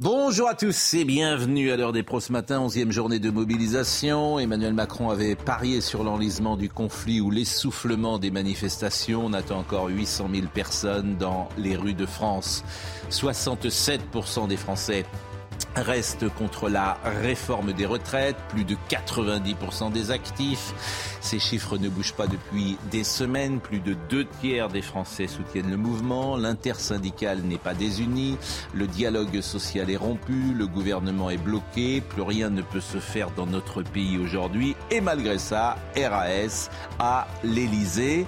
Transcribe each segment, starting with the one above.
Bonjour à tous et bienvenue à l'heure des pros ce matin, 11e journée de mobilisation. Emmanuel Macron avait parié sur l'enlisement du conflit ou l'essoufflement des manifestations. On attend encore 800 000 personnes dans les rues de France. 67% des Français reste contre la réforme des retraites, plus de 90% des actifs. Ces chiffres ne bougent pas depuis des semaines. Plus de deux tiers des Français soutiennent le mouvement. L'intersyndicale n'est pas désuni. Le dialogue social est rompu. Le gouvernement est bloqué. Plus rien ne peut se faire dans notre pays aujourd'hui. Et malgré ça, RAS à l'Elysée.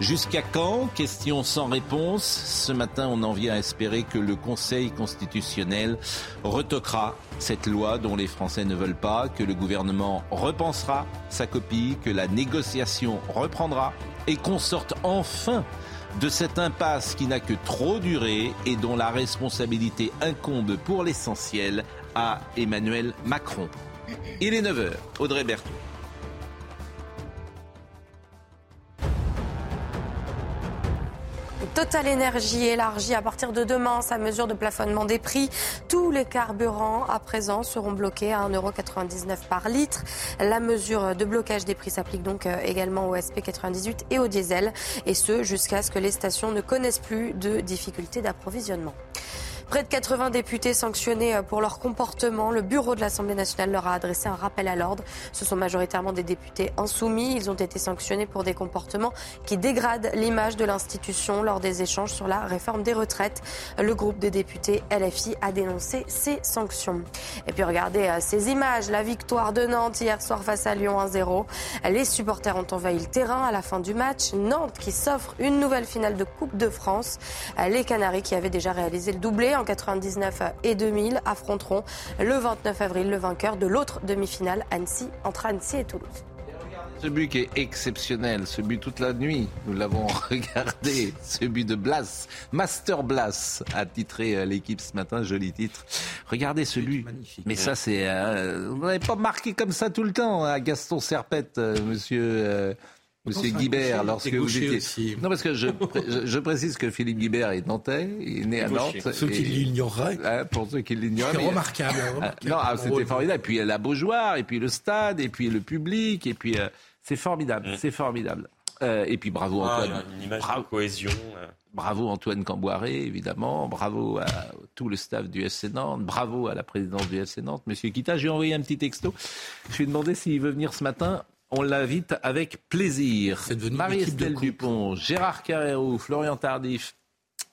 Jusqu'à quand Question sans réponse. Ce matin, on en vient à espérer que le Conseil constitutionnel retoquera cette loi dont les Français ne veulent pas, que le gouvernement repensera sa copie, que la négociation reprendra et qu'on sorte enfin de cette impasse qui n'a que trop duré et dont la responsabilité incombe pour l'essentiel à Emmanuel Macron. Il est 9h. Audrey Berthaud. Total Énergie élargit à partir de demain sa mesure de plafonnement des prix. Tous les carburants à présent seront bloqués à 1,99€ par litre. La mesure de blocage des prix s'applique donc euh, également au SP98 et au diesel, et ce jusqu'à ce que les stations ne connaissent plus de difficultés d'approvisionnement. Près de 80 députés sanctionnés euh, pour leur comportement. Le bureau de l'Assemblée nationale leur a adressé un rappel à l'ordre. Ce sont majoritairement des députés insoumis. Ils ont été sanctionnés pour des comportements qui dégradent l'image de l'institution lors des échanges sur la réforme des retraites. Le groupe des députés LFI a dénoncé ces sanctions. Et puis regardez euh, ces images. La victoire de Nantes hier soir face à Lyon 1-0. Les supporters ont envahi le terrain à la fin du match. Nantes qui s'offre une nouvelle finale de Coupe de France. Les Canaries qui avaient déjà réalisé le doublé en 99 et 2000 affronteront le 29 avril le vainqueur de l'autre demi-finale Annecy entre Annecy et Toulouse. Ce but qui est exceptionnel, ce but toute la nuit, nous l'avons regardé, ce but de Blas, Master Blas, a titré euh, l'équipe ce matin, joli titre. Regardez ce but. Mais ça, c'est, euh, vous n'avez pas marqué comme ça tout le temps, à Gaston Serpette, euh, monsieur. euh, Monsieur Guibert, lorsque vous étiez. aussi. Non, parce que je, pré- je, je précise que Philippe Guibert est nantais, il est né à Gaucher. Nantes. Ceux qui l'ignoreraient. Hein, pour ceux qui l'ignorent. C'est remarquable, Ah, remarquable. non, ah, c'était formidable. Et puis la Beaujoire, et puis le stade, et puis le public, et puis euh, c'est formidable, c'est formidable. Euh, et puis bravo Ah, Antoine. une image Bravo. de cohésion. euh. Bravo Antoine Camboiré, évidemment. Bravo à tout le staff du FC Nantes. Bravo à la présidence du FC Nantes, Monsieur Kita. Je lui ai envoyé un petit texto. Je lui ai demandé s'il veut venir ce matin. On l'invite avec plaisir. Marie-Estelle. Dupont, Gérard Carrérou, Florian Tardif,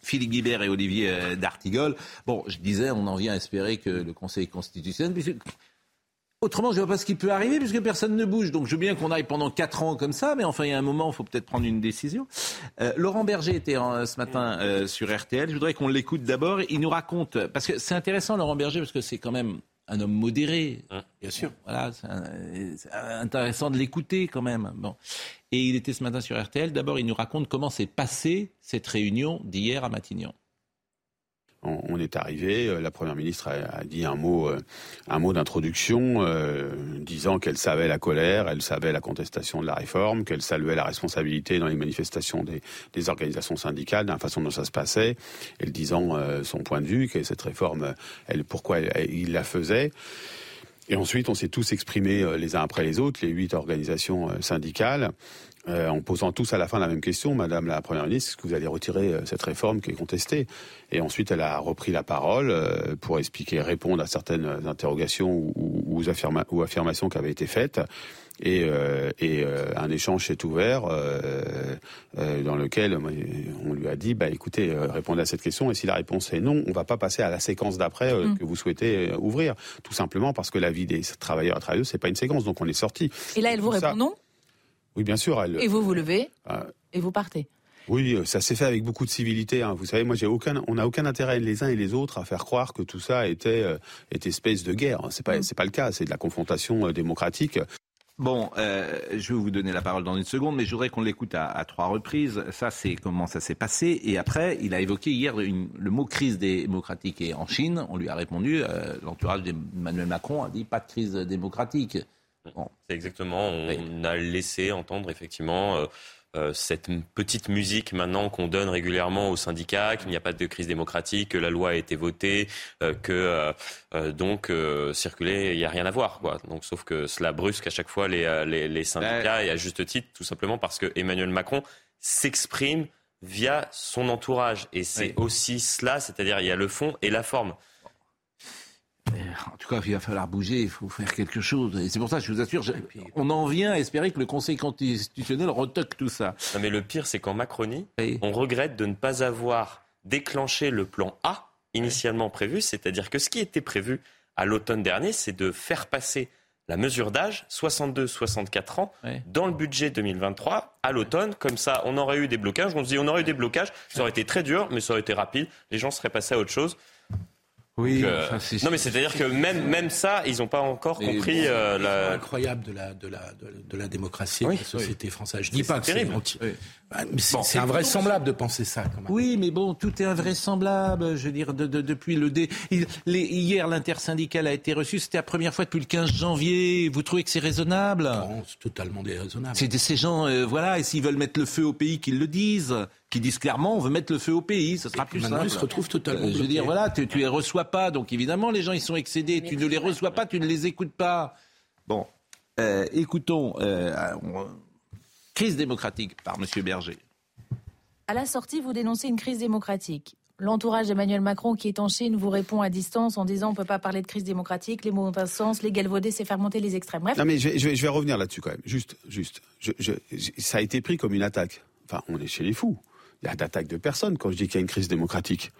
Philippe Guibert et Olivier euh, D'Artigol. Bon, je disais, on en vient à espérer que le Conseil constitutionnel... puisque- Autrement, je ne vois pas ce qui peut arriver puisque personne ne bouge. Donc je veux bien qu'on aille pendant quatre ans comme ça, mais enfin il y a un moment, il faut peut-être prendre une décision. Euh, Laurent Berger était en- ce matin euh, sur RTL. Je voudrais qu'on l'écoute d'abord. Il nous raconte parce que c'est intéressant Laurent Berger parce que c'est quand même un homme modéré. Bien sûr. Voilà, c'est intéressant de l'écouter quand même. Bon. Et il était ce matin sur RTL. D'abord, il nous raconte comment s'est passée cette réunion d'hier à Matignon. On, est arrivé, euh, la première ministre a, dit un mot, euh, un mot d'introduction, euh, disant qu'elle savait la colère, elle savait la contestation de la réforme, qu'elle saluait la responsabilité dans les manifestations des, organisations syndicales, de la façon dont ça se passait, elle disant son point de vue, que cette réforme, pourquoi elle- il la faisait. Et ensuite, on s'est tous exprimés les uns après les autres, les huit organisations syndicales, euh, en posant tous à la fin la même question, Madame la Première ministre, est-ce que vous allez retirer euh, cette réforme qui est contestée? Et ensuite, elle a repris la parole euh, pour expliquer, répondre à certaines interrogations ou, ou- ou affirma- ou affirmations qui avaient été faites. Et, euh, et, euh, un échange s'est ouvert euh, euh, dans lequel on lui a dit bah, écoutez, euh, répondez à cette question et si la réponse est non, on va pas passer à la séquence d'après Mm. que vous souhaitez ouvrir. Tout simplement parce que la vie des travailleurs et travailleuses, c'est pas une séquence, donc on est sorti. Et là, elle vous répond non, Oui, bien sûr. Elle, et vous vous levez, euh, et vous partez. Oui, ça s'est fait avec beaucoup de civilité. Hein. Vous savez, moi, j'ai aucun, on n'a aucun intérêt les uns et les autres à faire croire que tout ça était, euh, était espèce de guerre. C'est pas, mm. c'est pas le cas. C'est de la confrontation euh, démocratique. Bon, euh, je vais vous donner la parole dans une seconde, mais je voudrais qu'on l'écoute à, trois reprises. Ça, c'est comment ça s'est passé. Et après, il a évoqué hier le mot crise démocratique. Et en Chine, on lui a répondu, l'entourage d'Emmanuel Macron a dit pas de crise démocratique. C'est exactement. On a laissé entendre effectivement euh, cette petite musique maintenant qu'on donne régulièrement aux syndicats, qu'il n'y a pas de crise démocratique, que la loi a été votée, euh, que euh, donc circuler, il n'y a rien à voir. Quoi. Donc, sauf que cela brusque à chaque fois les, syndicats, et à juste titre, tout simplement parce que Emmanuel Macron s'exprime via son entourage. Et c'est aussi cela, c'est-à-dire il y a le fond et la forme. En tout cas, il va falloir bouger, il faut faire quelque chose. Et c'est pour ça, je vous assure, on en vient à espérer que le Conseil constitutionnel retoque tout ça. Non, mais le pire, c'est qu'en Macronie, on regrette de ne pas avoir déclenché le plan A initialement prévu, c'est-à-dire que ce qui était prévu à l'automne dernier, c'est de faire passer la mesure d'âge, 62-64 ans, dans le budget 2023 à l'automne. Comme ça, on aurait eu des blocages. On se dit, on aurait eu des blocages. Ça aurait été très dur, mais ça aurait été rapide. Les gens seraient passés à autre chose. Oui, euh, non mais c'est-à-dire que même même ça, ils n'ont pas encore compris euh, la incroyable de la de la de, la démocratie de la société française. Je dis pas que c'est ah, c'est invraisemblable de penser ça. Quand même. Oui, mais bon, tout est invraisemblable. Je veux dire, de, depuis le dé. hier, l'intersyndicale a été reçu. C'était la première fois depuis le 15 janvier. Vous trouvez que c'est raisonnable? Non, c'est totalement déraisonnable. C'est ces gens, euh, voilà, et s'ils veulent mettre le feu au pays, qu'ils le disent qui disent clairement on veut mettre le feu au pays, ce sera plus simple. Ils se retrouvent totalement. Euh, je veux dire, voilà, tu, tu les reçois pas, donc évidemment les gens ils sont excédés, tu ne les reçois pas, tu ne les écoutes pas. Bon, euh, écoutons, euh, crise démocratique par M. Berger. À la sortie, vous dénoncez une crise démocratique. L'entourage d'Emmanuel Macron qui est en Chine vous répond à distance en disant on ne peut pas parler de crise démocratique, les mots ont un sens, les galvaudés, c'est faire monter les extrêmes. Bref. Non mais je vais, je vais, revenir là-dessus quand même. Juste, juste. ça a été pris comme une attaque. Enfin, on est chez les fous. Il y a d'attaque de personnes quand je dis qu'il y a une crise démocratique.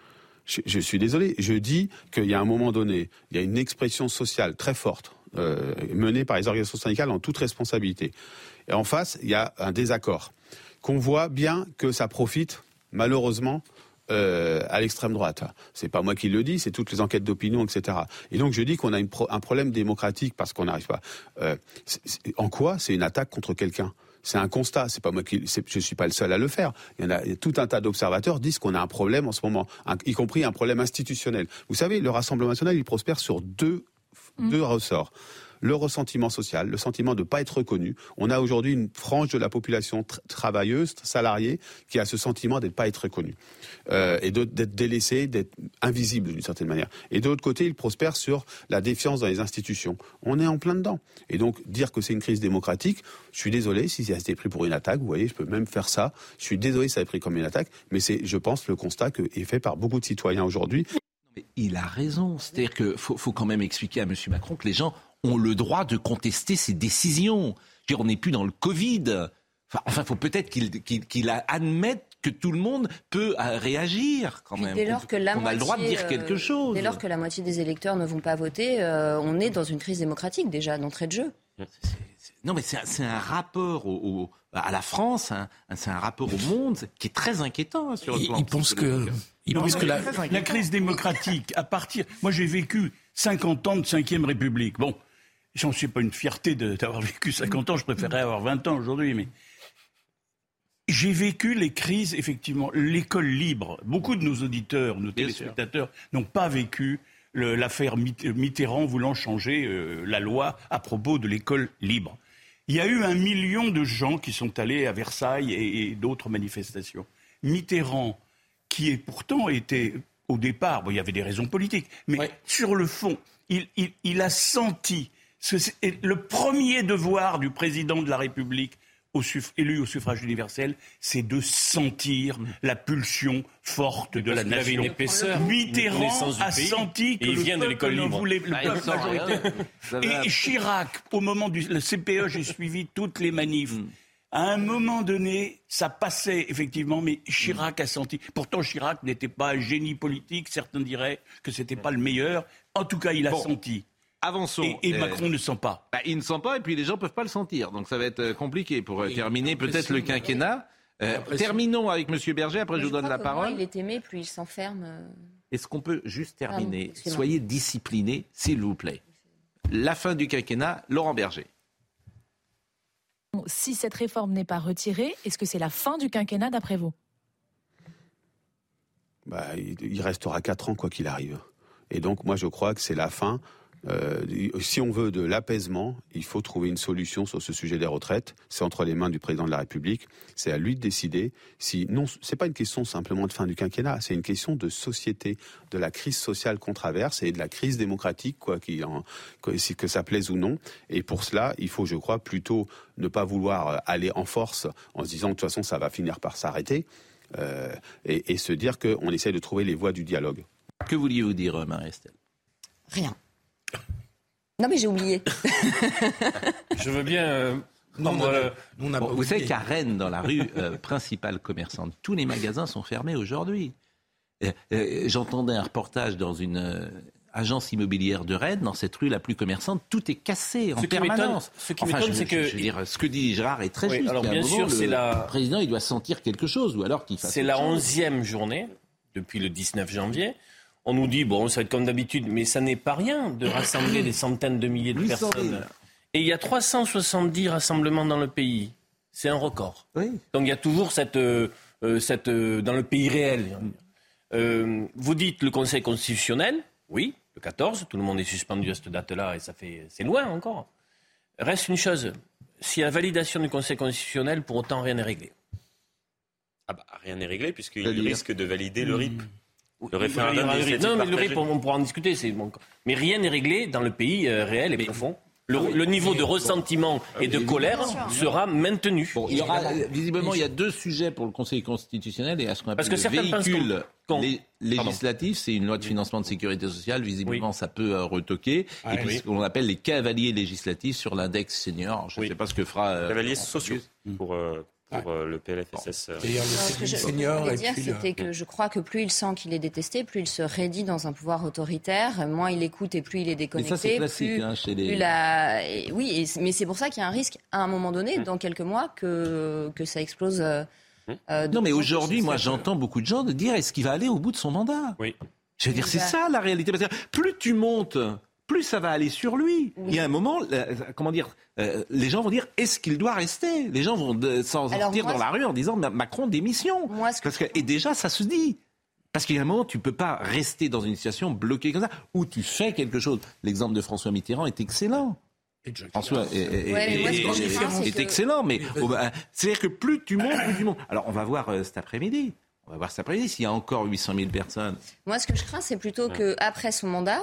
Je, suis désolé. Je dis qu'il y a un moment donné, il y a une expression sociale très forte euh, menée par les organisations syndicales en toute responsabilité. Et en face, il y a un désaccord. Qu'on voit bien que ça profite, malheureusement, euh, à l'extrême droite. C'est pas moi qui le dis, c'est toutes les enquêtes d'opinion, etc. Et donc je dis qu'on a un problème démocratique parce qu'on n'arrive pas. Euh, en quoi c'est une attaque contre quelqu'un? C'est un constat. C'est pas moi qui, je suis pas le seul à le faire. Il y en a tout un tas d'observateurs disent qu'on a un problème en ce moment, y compris un problème institutionnel. Vous savez, le Rassemblement national, il prospère sur deux, mmh. deux ressorts le ressentiment social, le sentiment de ne pas être reconnu. On a aujourd'hui une frange de la population travailleuse, salariée, qui a ce sentiment d'être pas être reconnu euh, et d'être délaissé, d'être invisible d'une certaine manière. Et de l'autre côté, il prospère sur la défiance dans les institutions. On est en plein dedans. Et donc dire que c'est une crise démocratique, je suis désolé si ça a été pris pour une attaque. Vous voyez, je peux même faire ça. Je suis désolé si ça a été pris comme une attaque, mais c'est, je pense, le constat qui est fait par beaucoup de citoyens aujourd'hui. Il a raison. C'est-à-dire qu'il faut, quand même expliquer à M. Macron que les gens ont le droit de contester ses décisions. Je veux dire, on n'est plus dans le Covid. Enfin, il faut peut-être qu'il admette que tout le monde peut euh, réagir quand même. Dès lors que la on a le droit de dire quelque euh, chose. Dès lors que la moitié des électeurs ne vont pas voter, euh, on est dans une crise démocratique déjà d'entrée de jeu. non, mais c'est un, rapport à la France, hein. c'est un rapport au monde qui est très inquiétant hein, sur le plan. Il pense que, il pense que la, la crise démocratique, à partir. Moi, j'ai vécu 50 ans de 5 République. Bon, J'en suis pas une fierté d'avoir vécu 50 ans, je préférerais avoir 20 ans aujourd'hui, mais j'ai vécu les crises, effectivement, l'école libre. Beaucoup de nos auditeurs, nos téléspectateurs n'ont pas vécu l'affaire Mitterrand voulant changer euh, la loi à propos de l'école libre. Il y a eu un million de gens qui sont allés à Versailles et, d'autres manifestations. Mitterrand, qui est pourtant était au départ, bon, il y avait des raisons politiques, mais sur le fond, il a senti le premier devoir du président de la République élu au suffrage universel, c'est de sentir la pulsion forte de la nation. Mitterrand a senti que le vient de l'école voulait le peuple majoritaire. Et Chirac, au moment du le CPE, j'ai suivi toutes les manifs. Mm. À un moment donné, ça passait effectivement, mais Chirac a senti. Pourtant, Chirac n'était pas un génie politique. Certains diraient que c'était pas le meilleur. En tout cas, il a senti. Avançons. Et, Macron ne sent pas. Bah, il ne sent pas et puis les gens ne peuvent pas le sentir. Donc ça va être euh, compliqué pour euh, terminer peut-être le quinquennat. terminons avec M. Berger, après je, vous donne la parole. Moins il est aimé, plus il s'enferme. Est-ce qu'on peut juste terminer Soyez disciplinés, s'il vous plaît. La fin du quinquennat, Laurent Berger. Si cette réforme n'est pas retirée, est-ce que c'est la fin du quinquennat d'après vous? Bah, il restera 4 ans quoi qu'il arrive. Et donc moi je crois que c'est la fin euh, si on veut de l'apaisement, il faut trouver une solution sur ce sujet des retraites. C'est entre les mains du président de la République. C'est à lui de décider. Si non, c'est pas une question simplement de fin du quinquennat. C'est une question de société, de la crise sociale qu'on traverse et de la crise démocratique, quoi, qui en, que, que ça plaise ou non. Et pour cela, il faut, je crois, plutôt ne pas vouloir euh, aller en force en se disant de toute façon ça va finir par s'arrêter euh, et, et, se dire qu'on essaie de trouver les voies du dialogue. Que vouliez-vous dire, Marie-Estelle? Rien. Non, mais j'ai oublié. je veux bien. Euh, vous savez qu'à Rennes, dans la rue euh, principale commerçante, tous les magasins sont fermés aujourd'hui. J'entendais un reportage dans une euh, agence immobilière de Rennes, dans cette rue la plus commerçante, tout est cassé en permanence. Ce qui m'étonne, c'est que je veux dire, ce que dit Gérard est très juste. Alors bien sûr, c'est la président, il doit sentir quelque chose, ou alors qu'il C'est la onzième journée depuis le 19 janvier on nous dit, bon, ça va être comme d'habitude, mais ça n'est pas rien de rassembler des centaines de milliers de personnes. Et il y a 370 rassemblements dans le pays. C'est un record. Donc il y a toujours cette, euh, euh, cette euh, dans le pays réel. vous dites le Conseil constitutionnel, oui, le 14, tout le monde est suspendu à cette date-là et ça fait, c'est loin encore. Reste une chose, s'il y a validation du Conseil constitutionnel, pour autant rien n'est réglé. Ah bah, rien n'est réglé puisqu'il risque de valider le RIP. Le référendum. Non, mais le on pourra en discuter. Mais rien n'est réglé dans le pays euh, réel et profond. Le, niveau de ressentiment et de colère sera maintenu. il y aura, visiblement, il y a deux sujets pour le Conseil constitutionnel et à ce qu'on appelle Parce que le véhicule législatif, c'est une loi de financement de sécurité sociale. Visiblement, ça peut euh, retoquer. et puis, ce qu'on appelle les cavaliers législatifs sur l'index senior. Je ne sais pas ce que fera. Euh, cavaliers sociaux pour, pour euh, le PLFSS. Euh, ce que je voulais dire, c'était que je crois que plus il sent qu'il est détesté, plus il se raidit dans un pouvoir autoritaire, moins il écoute et plus il est déconnecté. Mais ça, c'est classique hein, chez les... La... oui, mais c'est pour ça qu'il y a un risque, à un moment donné, mmh. dans quelques mois, que, que ça explose. Euh, mmh. non, mais aujourd'hui, moi, j'entends beaucoup de gens dire est-ce qu'il va aller au bout de son mandat? Oui. Je veux dire, c'est ça la réalité. Plus tu montes plus ça va aller sur lui. Il y a un moment, euh, comment dire, euh, les gens vont dire est-ce qu'il doit rester? Les gens vont s'en sortir dans la rue en disant Macron démission. Parce que, et déjà, ça se dit. Parce qu'il y a un moment, tu ne peux pas rester dans une situation bloquée comme ça, où tu fais quelque chose. L'exemple de François Mitterrand est excellent. François est, excellent, mais bah, c'est-à-dire que plus tu montes, plus tu montes. Alors, on va voir euh, cet après-midi. On va voir cet après-midi s'il y a encore 800 000 personnes. Moi, ce que je crains, c'est plutôt qu'après son mandat,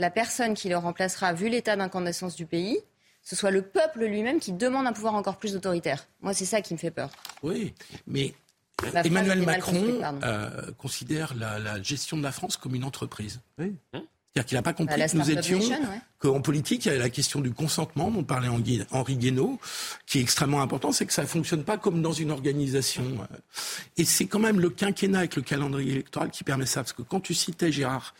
la personne qui le remplacera, vu l'état d'incandescence du pays, ce soit le peuple lui-même qui demande un pouvoir encore plus autoritaire. Moi, c'est ça qui me fait peur. Oui, mais Emmanuel Macron euh, considère la, gestion de la France comme une entreprise. Oui. C'est-à-dire qu'il n'a pas compris bah, que nous étions, qu'en politique, il y a la question du consentement, dont parlait Henri Guénaud, qui est extrêmement important, c'est que ça ne fonctionne pas comme dans une organisation. Et c'est quand même le quinquennat avec le calendrier électoral qui permet ça. Parce que quand tu citais, Gérard,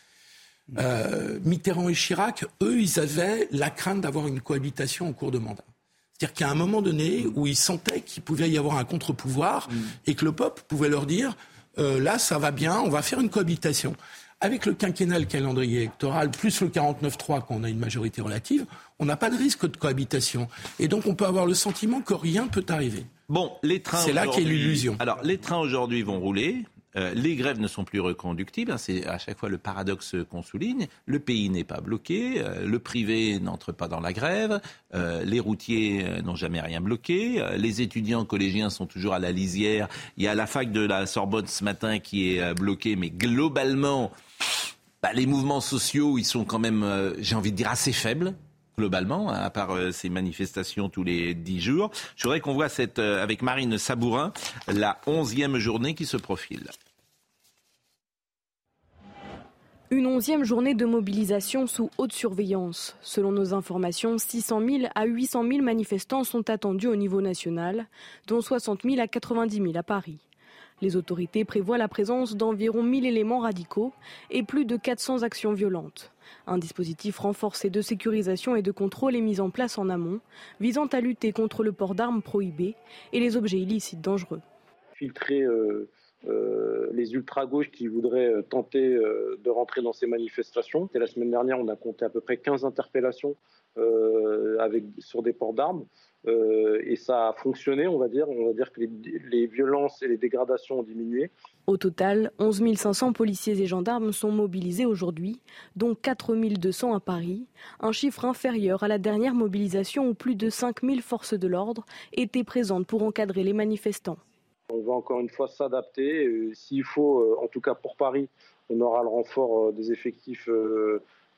euh, Mitterrand et Chirac, eux, ils avaient la crainte d'avoir une cohabitation en cours de mandat. C'est-à-dire qu'à un moment donné où ils sentaient qu'il pouvait y avoir un contre-pouvoir mm. et que le peuple pouvait leur dire euh, là, ça va bien, on va faire une cohabitation. Avec le quinquennal calendrier électoral, plus le 49-3, quand on a une majorité relative, on n'a pas de risque de cohabitation. Et donc, on peut avoir le sentiment que rien peut arriver. Bon, les trains. C'est là qu'est l'illusion. Alors, les trains aujourd'hui vont rouler. Euh, les grèves ne sont plus reconductibles, hein, c'est à chaque fois le paradoxe qu'on souligne. Le pays n'est pas bloqué, euh, le privé n'entre pas dans la grève, euh, les routiers n'ont jamais rien bloqué, les étudiants collégiens sont toujours à la lisière. Il y a la fac de la Sorbonne ce matin qui est bloquée, mais globalement, bah, les mouvements sociaux, ils sont quand même, j'ai envie de dire, assez faibles globalement, hein, à part euh, ces manifestations tous les dix jours. Je voudrais qu'on voit cette, euh, avec Marine Sabourin la onzième journée qui se profile. Une onzième journée de mobilisation sous haute surveillance. Selon nos informations, 600 000 à 800 000 manifestants sont attendus au niveau national, dont 60 000 à 90 000 à Paris. Les autorités prévoient la présence d'environ 1000 éléments radicaux et plus de 400 actions violentes. Un dispositif renforcé de sécurisation et de contrôle est mis en place en amont, visant à lutter contre le port d'armes prohibées et les objets illicites dangereux. infiltrer les ultra-gauches qui voudraient tenter de rentrer dans ces manifestations. Et la semaine dernière, on a compté à peu près 15 interpellations sur des ports d'armes. Euh, et ça a fonctionné, on va dire. On va dire que les, violences et les dégradations ont diminué. Au total, 11 500 policiers et gendarmes sont mobilisés aujourd'hui, dont 4 200 à Paris, un chiffre inférieur à la dernière mobilisation où plus de 5 000 forces de l'ordre étaient présentes pour encadrer les manifestants. On va encore une fois s'adapter. Euh, s'il faut, euh, en tout cas pour Paris, on aura le renfort des effectifs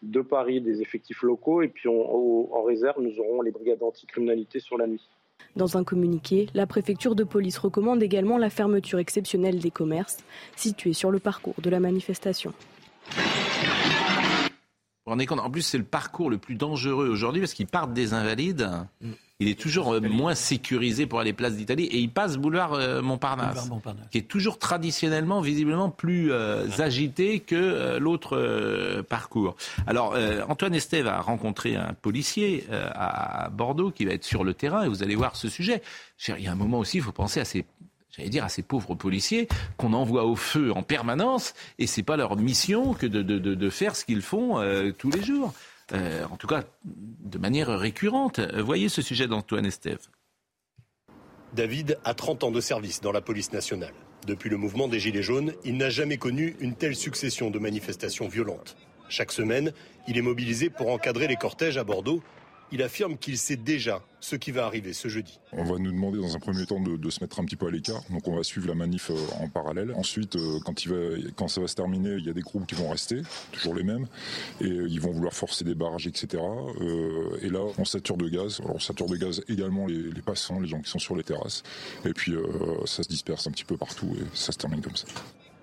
de Paris des effectifs locaux et puis en réserve, nous aurons les brigades anticriminalité sur la nuit. Dans un communiqué, la préfecture de police recommande également la fermeture exceptionnelle des commerces situés sur le parcours de la manifestation. En plus, c'est le parcours le plus dangereux aujourd'hui parce qu'ils partent des Invalides. Mm il est toujours euh, moins sécurisé pour aller place d'Italie et il passe boulevard euh, Montparnasse, qui est toujours traditionnellement, visiblement plus euh, agité que l'autre parcours. Alors, Antoine Estève a rencontré un policier à Bordeaux qui va être sur le terrain et vous allez voir ce sujet. Il y a un moment aussi, il faut penser à ces j'allais dire à ces pauvres policiers qu'on envoie au feu en permanence et c'est pas leur mission que de, faire ce qu'ils font tous les jours. Euh, en tout cas de manière récurrente. Voyez ce sujet d'Antoine Estève. David a 30 ans de service dans la police nationale. Depuis le mouvement des Gilets jaunes, il n'a jamais connu une telle succession de manifestations violentes. Chaque semaine, il est mobilisé pour encadrer les cortèges à Bordeaux il affirme qu'il sait déjà ce qui va arriver ce jeudi. On va nous demander dans un premier temps de, se mettre un petit peu à l'écart, donc on va suivre la manif euh, en parallèle. Ensuite, euh, quand, il va, quand ça va se terminer, il y a des groupes qui vont rester, toujours les mêmes, et euh, ils vont vouloir forcer des barrages, etc. et là, on sature de gaz. Alors on sature de gaz également les, les passants, les gens qui sont sur les terrasses, et puis ça se disperse un petit peu partout et ça se termine comme ça.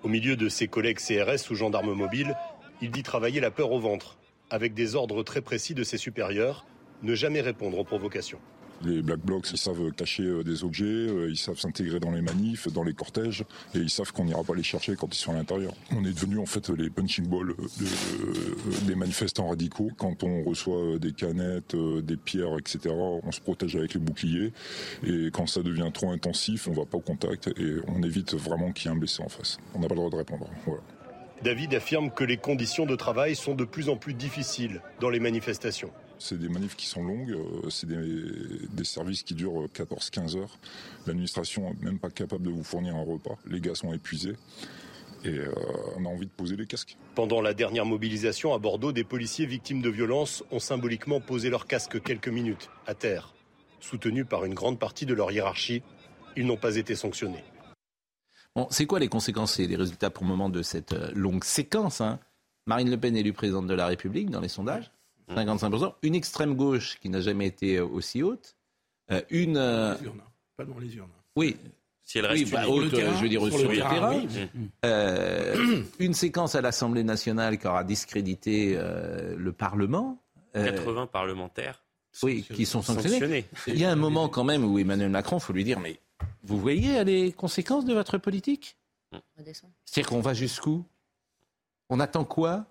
Au milieu de ses collègues CRS ou gendarmes mobiles, il dit travailler la peur au ventre, avec des ordres très précis de ses supérieurs ne jamais répondre aux provocations. Les Black Blocs, ils savent cacher euh, des objets, euh, ils savent s'intégrer dans les manifs, dans les cortèges, et ils savent qu'on n'ira pas les chercher quand ils sont à l'intérieur. On est devenu en fait les punching balls euh, des manifestants radicaux. Quand on reçoit des canettes, des pierres, etc., on se protège avec les boucliers. Et quand ça devient trop intensif, on va pas au contact et on évite vraiment qu'il y ait un blessé en face. On n'a pas le droit de répondre. David affirme que les conditions de travail sont de plus en plus difficiles dans les manifestations. C'est des manifs qui sont longues, euh, c'est des, services qui durent 14-15 heures. L'administration n'est même pas capable de vous fournir un repas. Les gars sont épuisés et euh, on a envie de poser les casques. Pendant la dernière mobilisation à Bordeaux, des policiers victimes de violences ont symboliquement posé leurs casques quelques minutes à terre. Soutenus par une grande partie de leur hiérarchie, ils n'ont pas été sanctionnés. Bon, c'est quoi les conséquences et les résultats pour le moment de cette euh, longue séquence hein? Marine Le Pen élue présidente de la République dans les sondages. 55%. Une extrême gauche qui n'a jamais été euh, aussi haute. Euh, une. Euh, pas dans les urnes. Oui. Si elle reste bah, haute, je veux dire, sur, le, terrain. une séquence à l'Assemblée nationale qui aura discrédité le Parlement. 80 parlementaires. Oui, qui sont sanctionnés. Il y a un moment quand même où Emmanuel Macron, il faut lui dire, mais vous voyez les conséquences de votre politique? C'est-à-dire qu'on va jusqu'où? On attend quoi?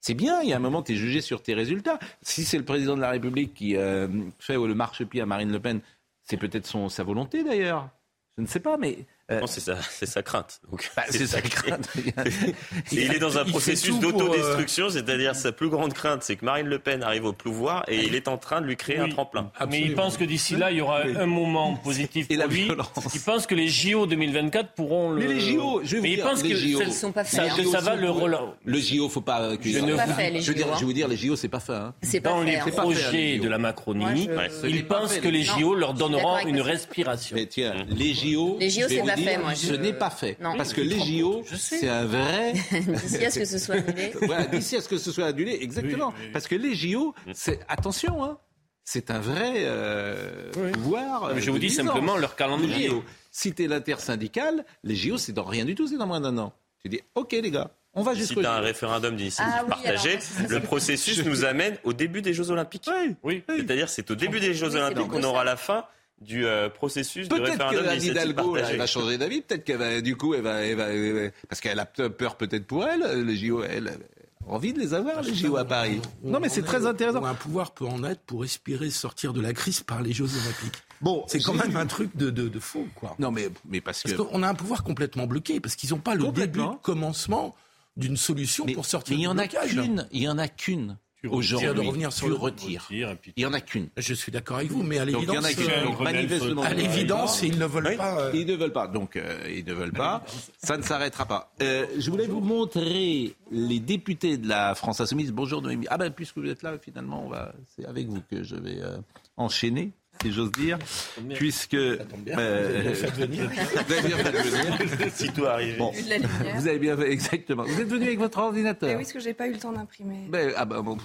C'est bien, il y a un moment, tu es jugé sur tes résultats. Si c'est le président de la République qui euh, fait le marchepied à Marine Le Pen, c'est peut-être sa volonté d'ailleurs. Je ne sais pas, mais euh, c'est sa, sa, crainte. Bah, c'est sa crainte. il est dans un processus euh, d'autodestruction, c'est-à-dire sa plus grande crainte, c'est que Marine Le Pen arrive au pouvoir et il est en train de lui créer un tremplin. Mais il pense que d'ici là, il y aura un moment positif pour lui. Il pense que les JO 2024 pourront le. Mais les JO, je vais mais il pense que JO, ça, sont pas faits. Ça, que ça va le Le JO, faut pas. Je ne pas fait, les je, veux dire, je veux dire, les JO, c'est pas fait. Hein. Dans les projets de la Macronie, il pense que les JO leur donneront une respiration. Mais tiens, les JO. Les JO, c'est pas fait, moi pas fait. Parce que les JO, c'est un vrai. d'ici à ce que ce soit annulé. voilà, d'ici à ce que ce soit annulé, exactement. Parce que les JO, c'est attention, hein, c'est un vrai euh, pouvoir. Mais je vous dis simplement leur calendrier. Si tu es l'intersyndicale, les JO, c'est dans rien du tout, c'est dans moins d'un an. Tu dis, ok les gars, on va jusqu'au. Si tu as un référendum d'initiative ah partagée, le processus nous amène au début des Jeux Olympiques. Oui. C'est-à-dire, c'est au début des Jeux Olympiques qu'on aura la fin du euh, processus du référendum Peut-être Hidalgo elle va changer d'avis, peut-être qu'elle va, du coup, elle va, elle va, parce qu'elle a peur peut-être pour elle, les JO, elle a envie de les avoir, les JO à Paris. non, mais c'est très intéressant. Un pouvoir peut en être pour espérer sortir de la crise par les Jeux Olympiques. Bon, c'est quand même un truc de, de, faux, quoi. Non, mais, mais parce, parce qu'on a un pouvoir complètement bloqué, parce qu'ils n'ont pas le début, le commencement d'une solution pour sortir mais il y en a qu'une. Il y en a qu'une. Aujourd'hui, de revenir sur tu le retires. Il y en a qu'une. Je suis d'accord avec vous, mais à l'évidence, euh, à l'évidence, ils ne veulent pas. Euh, ils ne veulent pas. Donc, euh, ils ne veulent pas. Ça ne s'arrêtera pas. je voulais vous montrer les députés de la France Insoumise. Bonjour Noémie. Ah ben, puisque vous êtes là, finalement, on va. C'est avec vous que je vais enchaîner si j'ose dire, puisque euh, vous avez bien fait de venir. vous avez bien fait de venir. vous avez bien fait exactement. Vous êtes venu avec votre ordinateur. Eh oui, parce que j'ai pas eu le temps d'imprimer. Ben, ah ben, bon,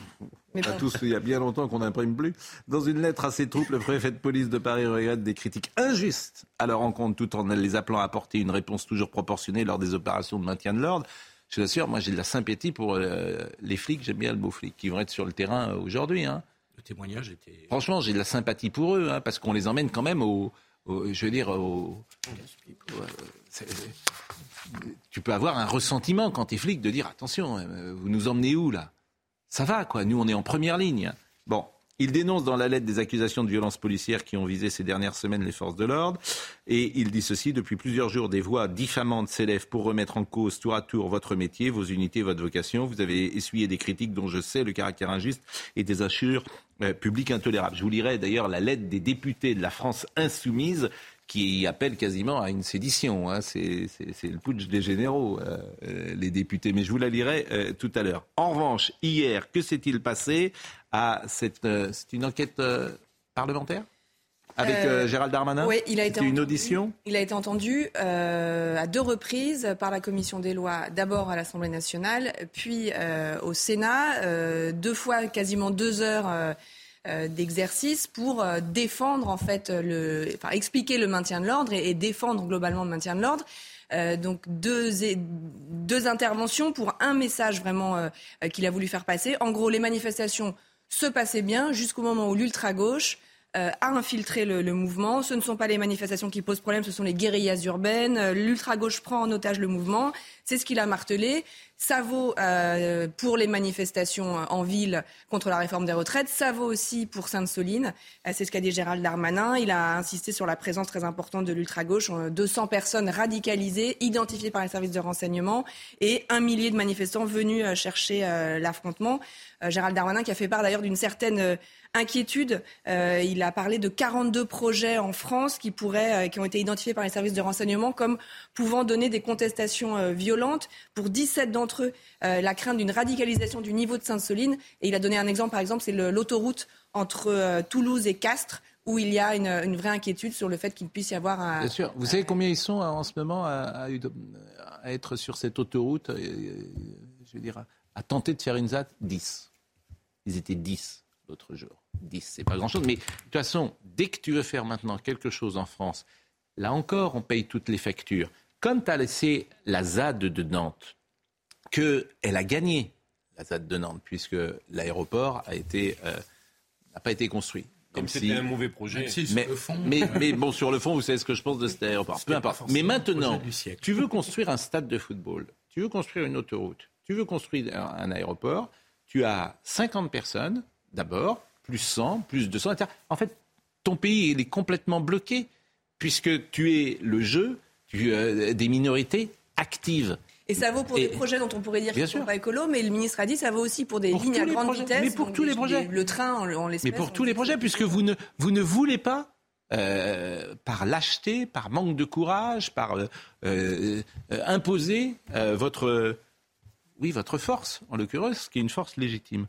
à tous, il y a bien longtemps qu'on n'imprime plus. Dans une lettre à ses troupes, le préfet de police de Paris regrette des critiques injustes à leur encontre, tout en les appelant à apporter une réponse toujours proportionnée lors des opérations de maintien de l'ordre. Je vous assure, moi j'ai de la sympathie pour euh, les flics, j'aime bien le mot flic, qui vont être sur le terrain euh, aujourd'hui. Hein Franchement, j'ai de la sympathie pour eux, hein, parce qu'on les emmène quand même au. je veux dire, au. tu peux avoir un ressentiment quand tu es flic de dire attention, euh, vous nous emmenez où là? Ça va quoi, nous on est en première ligne. Bon, il dénonce dans la lettre des accusations de violences policières qui ont visé ces dernières semaines les forces de l'ordre. Et il dit ceci, depuis plusieurs jours, des voix diffamantes s'élèvent pour remettre en cause tour à tour votre métier, vos unités, votre vocation. Vous avez essuyé des critiques dont je sais le caractère injuste et des assures euh, publiques intolérables. Je vous lirai d'ailleurs la lettre des députés de la France insoumise qui appelle quasiment à une sédition. Hein. C'est le putsch des généraux, euh, euh, les députés. Mais je vous la lirai tout à l'heure. En revanche, hier, que s'est-il passé à cette... C'est une enquête parlementaire avec Gérald Darmanin Oui, il a été une audition. Il a été entendu à deux reprises par la commission des lois, d'abord à l'Assemblée nationale, puis au Sénat, deux fois quasiment deux heures euh, d'exercice pour euh, défendre en fait le, enfin, expliquer le maintien de l'ordre et, défendre globalement le maintien de l'ordre. Euh, donc deux, deux interventions pour un message vraiment qu'il a voulu faire passer. En gros, les manifestations se passaient bien jusqu'au moment où l'ultra-gauche a infiltré le, le, mouvement. Ce ne sont pas les manifestations qui posent problème, ce sont les guérillas urbaines. L'ultra-gauche prend en otage le mouvement. C'est ce qu'il a martelé. Ça vaut euh, pour les manifestations en ville contre la réforme des retraites. Ça vaut aussi pour Sainte-Soline. Euh, c'est ce qu'a dit Gérald Darmanin. Il a insisté sur la présence très importante de l'ultra-gauche. 200 personnes radicalisées, identifiées par les services de renseignement et un millier de manifestants venus euh, chercher l'affrontement. Gérald Darmanin qui a fait part d'ailleurs d'une certaine inquiétude. il a parlé de 42 projets en France qui, pourraient, qui ont été identifiés par les services de renseignement comme pouvant donner des contestations violentes. Pour 17 d'entre euh, la crainte d'une radicalisation du niveau de Sainte-Soline. Et il a donné un exemple, par exemple, c'est l'autoroute entre euh, Toulouse et Castres, où il y a une, vraie inquiétude sur le fait qu'il puisse y avoir un. Bien sûr. Vous savez combien ils sont en ce moment à, être sur cette autoroute euh, Je veux dire, à, tenter de faire une ZAT 10. Ils étaient 10 l'autre jour. 10, c'est pas grand-chose. Mais de toute façon, dès que tu veux faire maintenant quelque chose en France, là encore, on paye toutes les factures. Comme tu as laissé la ZAD de Nantes, qu'elle a gagné, la ZAD de Nantes, puisque l'aéroport euh, n'a pas été construit. Comme c'était un mauvais projet. mais, mais, bon, sur le fond, vous savez ce que je pense de cet aéroport. Peu importe. Mais maintenant, tu veux construire un stade de football, tu veux construire une autoroute, tu veux construire un, aéroport, tu as 50 personnes, d'abord, plus 100, plus 200. En fait, ton pays, il est complètement bloqué, puisque tu es le jeu tu, euh, des minorités actives. Et ça vaut pour des projets dont on pourrait dire qu'ils ne sont pas écolos, mais le ministre a dit ça vaut aussi pour des lignes à grande vitesse. Mais pour tous les projets. le train, en, l'espèce. Mais pour tous les projets, puisque vous ne, vous ne voulez pas euh, par lâcheté, par manque de courage, par euh, euh, imposer votre, oui, votre force, en l'occurrence, qui est une force légitime.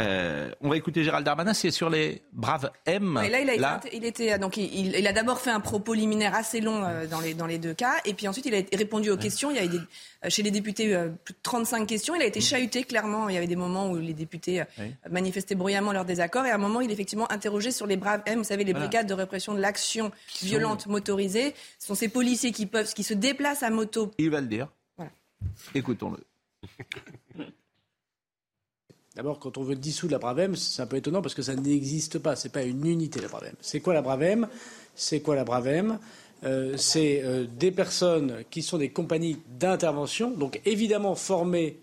Euh, on va écouter Gérald Darmanin, c'est sur les braves M. là, il a, il était, donc il, a d'abord fait un propos liminaire assez long euh, dans, les, dans les deux cas, et puis ensuite il a répondu aux questions. Il y avait des, euh, chez les députés plus de 35 questions. Il a été chahuté clairement. Il y avait des moments où les députés manifestaient bruyamment leur désaccord, et à un moment il est effectivement interrogé sur les braves M. Vous savez, les brigades de répression de l'action violente motorisée. Ce sont ces policiers qui peuvent, qui se déplacent à moto. Il va le dire. Écoutons-le. D'abord, quand on veut dissoudre la Bravem, c'est un peu étonnant parce que ça n'existe pas. C'est pas une unité, la Bravem. C'est quoi la Bravem? C'est quoi la Bravem? Euh, C'est euh, des personnes qui sont des compagnies d'intervention, donc évidemment formées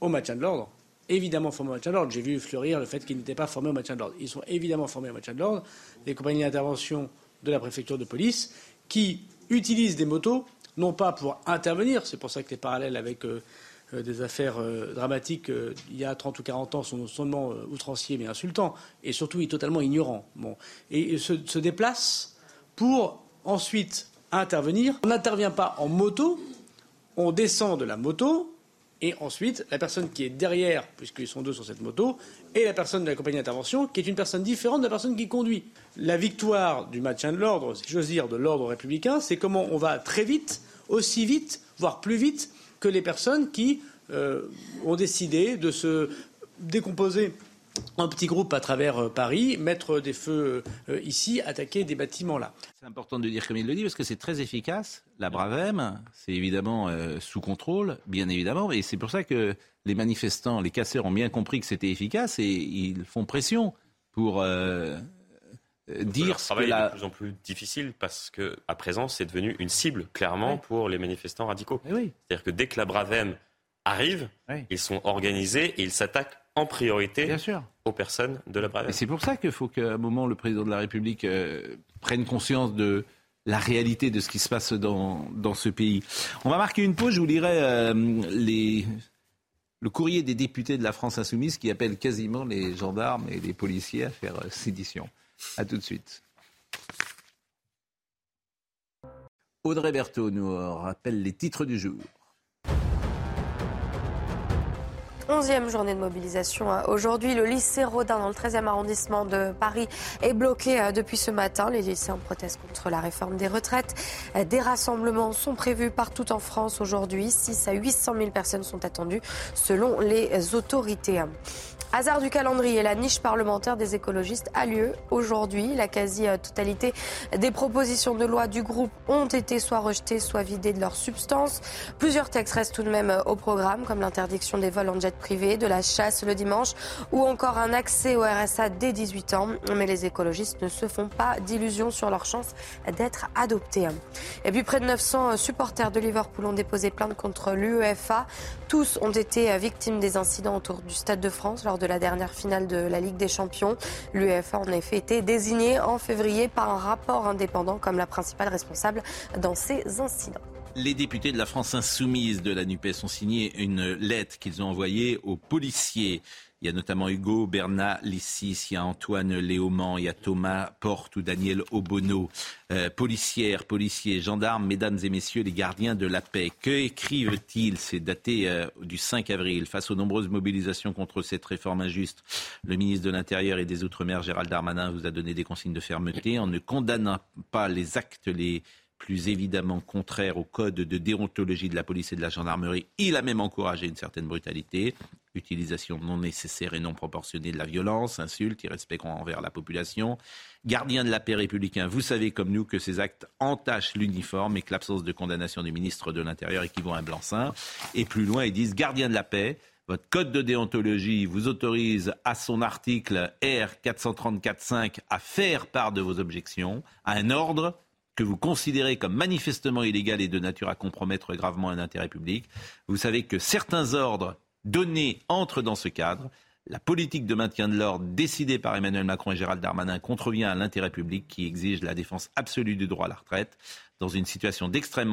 au maintien de l'ordre. Évidemment formées au maintien de l'ordre. J'ai vu fleurir le fait qu'ils n'étaient pas formés au maintien de l'ordre. Ils sont évidemment formés au maintien de l'ordre. Les compagnies d'intervention de la préfecture de police qui utilisent des motos, non pas pour intervenir, c'est pour ça que les parallèles avec euh, des affaires euh, dramatiques il y a 30 ou 40 ans sont non seulement outranciers mais insultants, et surtout totalement ignorants. Bon. Et se, se déplacent pour ensuite intervenir. On n'intervient pas en moto, on descend de la moto, et ensuite, la personne qui est derrière, puisqu'ils sont deux sur cette moto, et la personne de la compagnie d'intervention, qui est une personne différente de la personne qui conduit. La victoire du maintien de l'ordre, si j'ose dire, de l'ordre républicain, c'est comment on va très vite, aussi vite, voire plus vite que les personnes qui euh, ont décidé de se décomposer un petit groupe à travers euh, Paris, mettre des feux euh, ici, attaquer des bâtiments là. C'est important de dire comme il le dit parce que c'est très efficace. La Bravem, c'est évidemment sous contrôle, bien évidemment, et c'est pour ça que les manifestants, les casseurs ont bien compris que c'était efficace et ils font pression pour dire ce que la... est de plus en plus difficile parce que à présent c'est devenu une cible clairement pour les manifestants radicaux. Eh oui. C'est-à-dire que dès que la Bravem arrive, ils sont organisés et ils s'attaquent en priorité aux personnes de la Bravem. Et c'est pour ça qu'il faut qu'à un moment le président de la République euh, prenne conscience de la réalité de ce qui se passe dans, dans ce pays. On va marquer une pause, je vous lirai euh, les, le courrier des députés de la France insoumise qui appelle quasiment les gendarmes et les policiers à faire euh, sédition. A tout de suite. Audrey Berthaud nous rappelle les titres du jour. Onzième journée de mobilisation aujourd'hui. Le lycée Rodin dans le 13e arrondissement de Paris est bloqué euh, depuis ce matin. Les lycéens protestent contre la réforme des retraites. Euh, des rassemblements sont prévus partout en France aujourd'hui. 6 à 800 000 personnes sont attendues selon les autorités. Hasard du calendrier, la niche parlementaire des écologistes a lieu aujourd'hui. La quasi-totalité des propositions de loi du groupe ont été soit rejetées, soit vidées de leur substance. Plusieurs textes restent tout de même au programme, comme l'interdiction des vols en jet privé, de la chasse le dimanche ou encore un accès au RSA dès 18 ans. Mais les écologistes ne se font pas d'illusions sur leur chance d'être adoptés. Et puis près de 900 supporters de Liverpool ont déposé plainte contre l'UEFA. Tous ont été victimes des incidents autour du Stade de France lors de la dernière finale de la Ligue des Champions. L'UEFA en effet été désignée en février par un rapport indépendant comme la principale responsable dans ces incidents. Les députés de la France insoumise de la NUPES ont signé une lettre qu'ils ont envoyée aux policiers. Il y a notamment Hugo Bernat Lissis, il y a Antoine Léaumont, il y a Thomas Porte ou Daniel Obono. Euh, policières, policiers, gendarmes, mesdames et messieurs les gardiens de la paix. Que écrivent-ils C'est daté euh, du 5 avril. Face aux nombreuses mobilisations contre cette réforme injuste, le ministre de l'Intérieur et des Outre-mer, Gérald Darmanin, vous a donné des consignes de fermeté en ne condamnant pas les actes les plus évidemment contraires au code de déontologie de la police et de la gendarmerie. Il a même encouragé une certaine brutalité utilisation non nécessaire et non proportionnée de la violence, insultes, irrespect envers la population. Gardien de la paix républicain, vous savez comme nous que ces actes entachent l'uniforme et que l'absence de condamnation du ministre de l'Intérieur équivaut à un blanc-seing. Et plus loin, ils disent gardien de la paix. Votre code de déontologie vous autorise à son article R 434.5 à faire part de vos objections à un ordre que vous considérez comme manifestement illégal et de nature à compromettre gravement un intérêt public. Vous savez que certains ordres donnée entre dans ce cadre. La politique de maintien de l'ordre décidée par Emmanuel Macron et Gérald Darmanin contrevient à l'intérêt public qui exige la défense absolue du droit à la retraite dans une situation d'extrême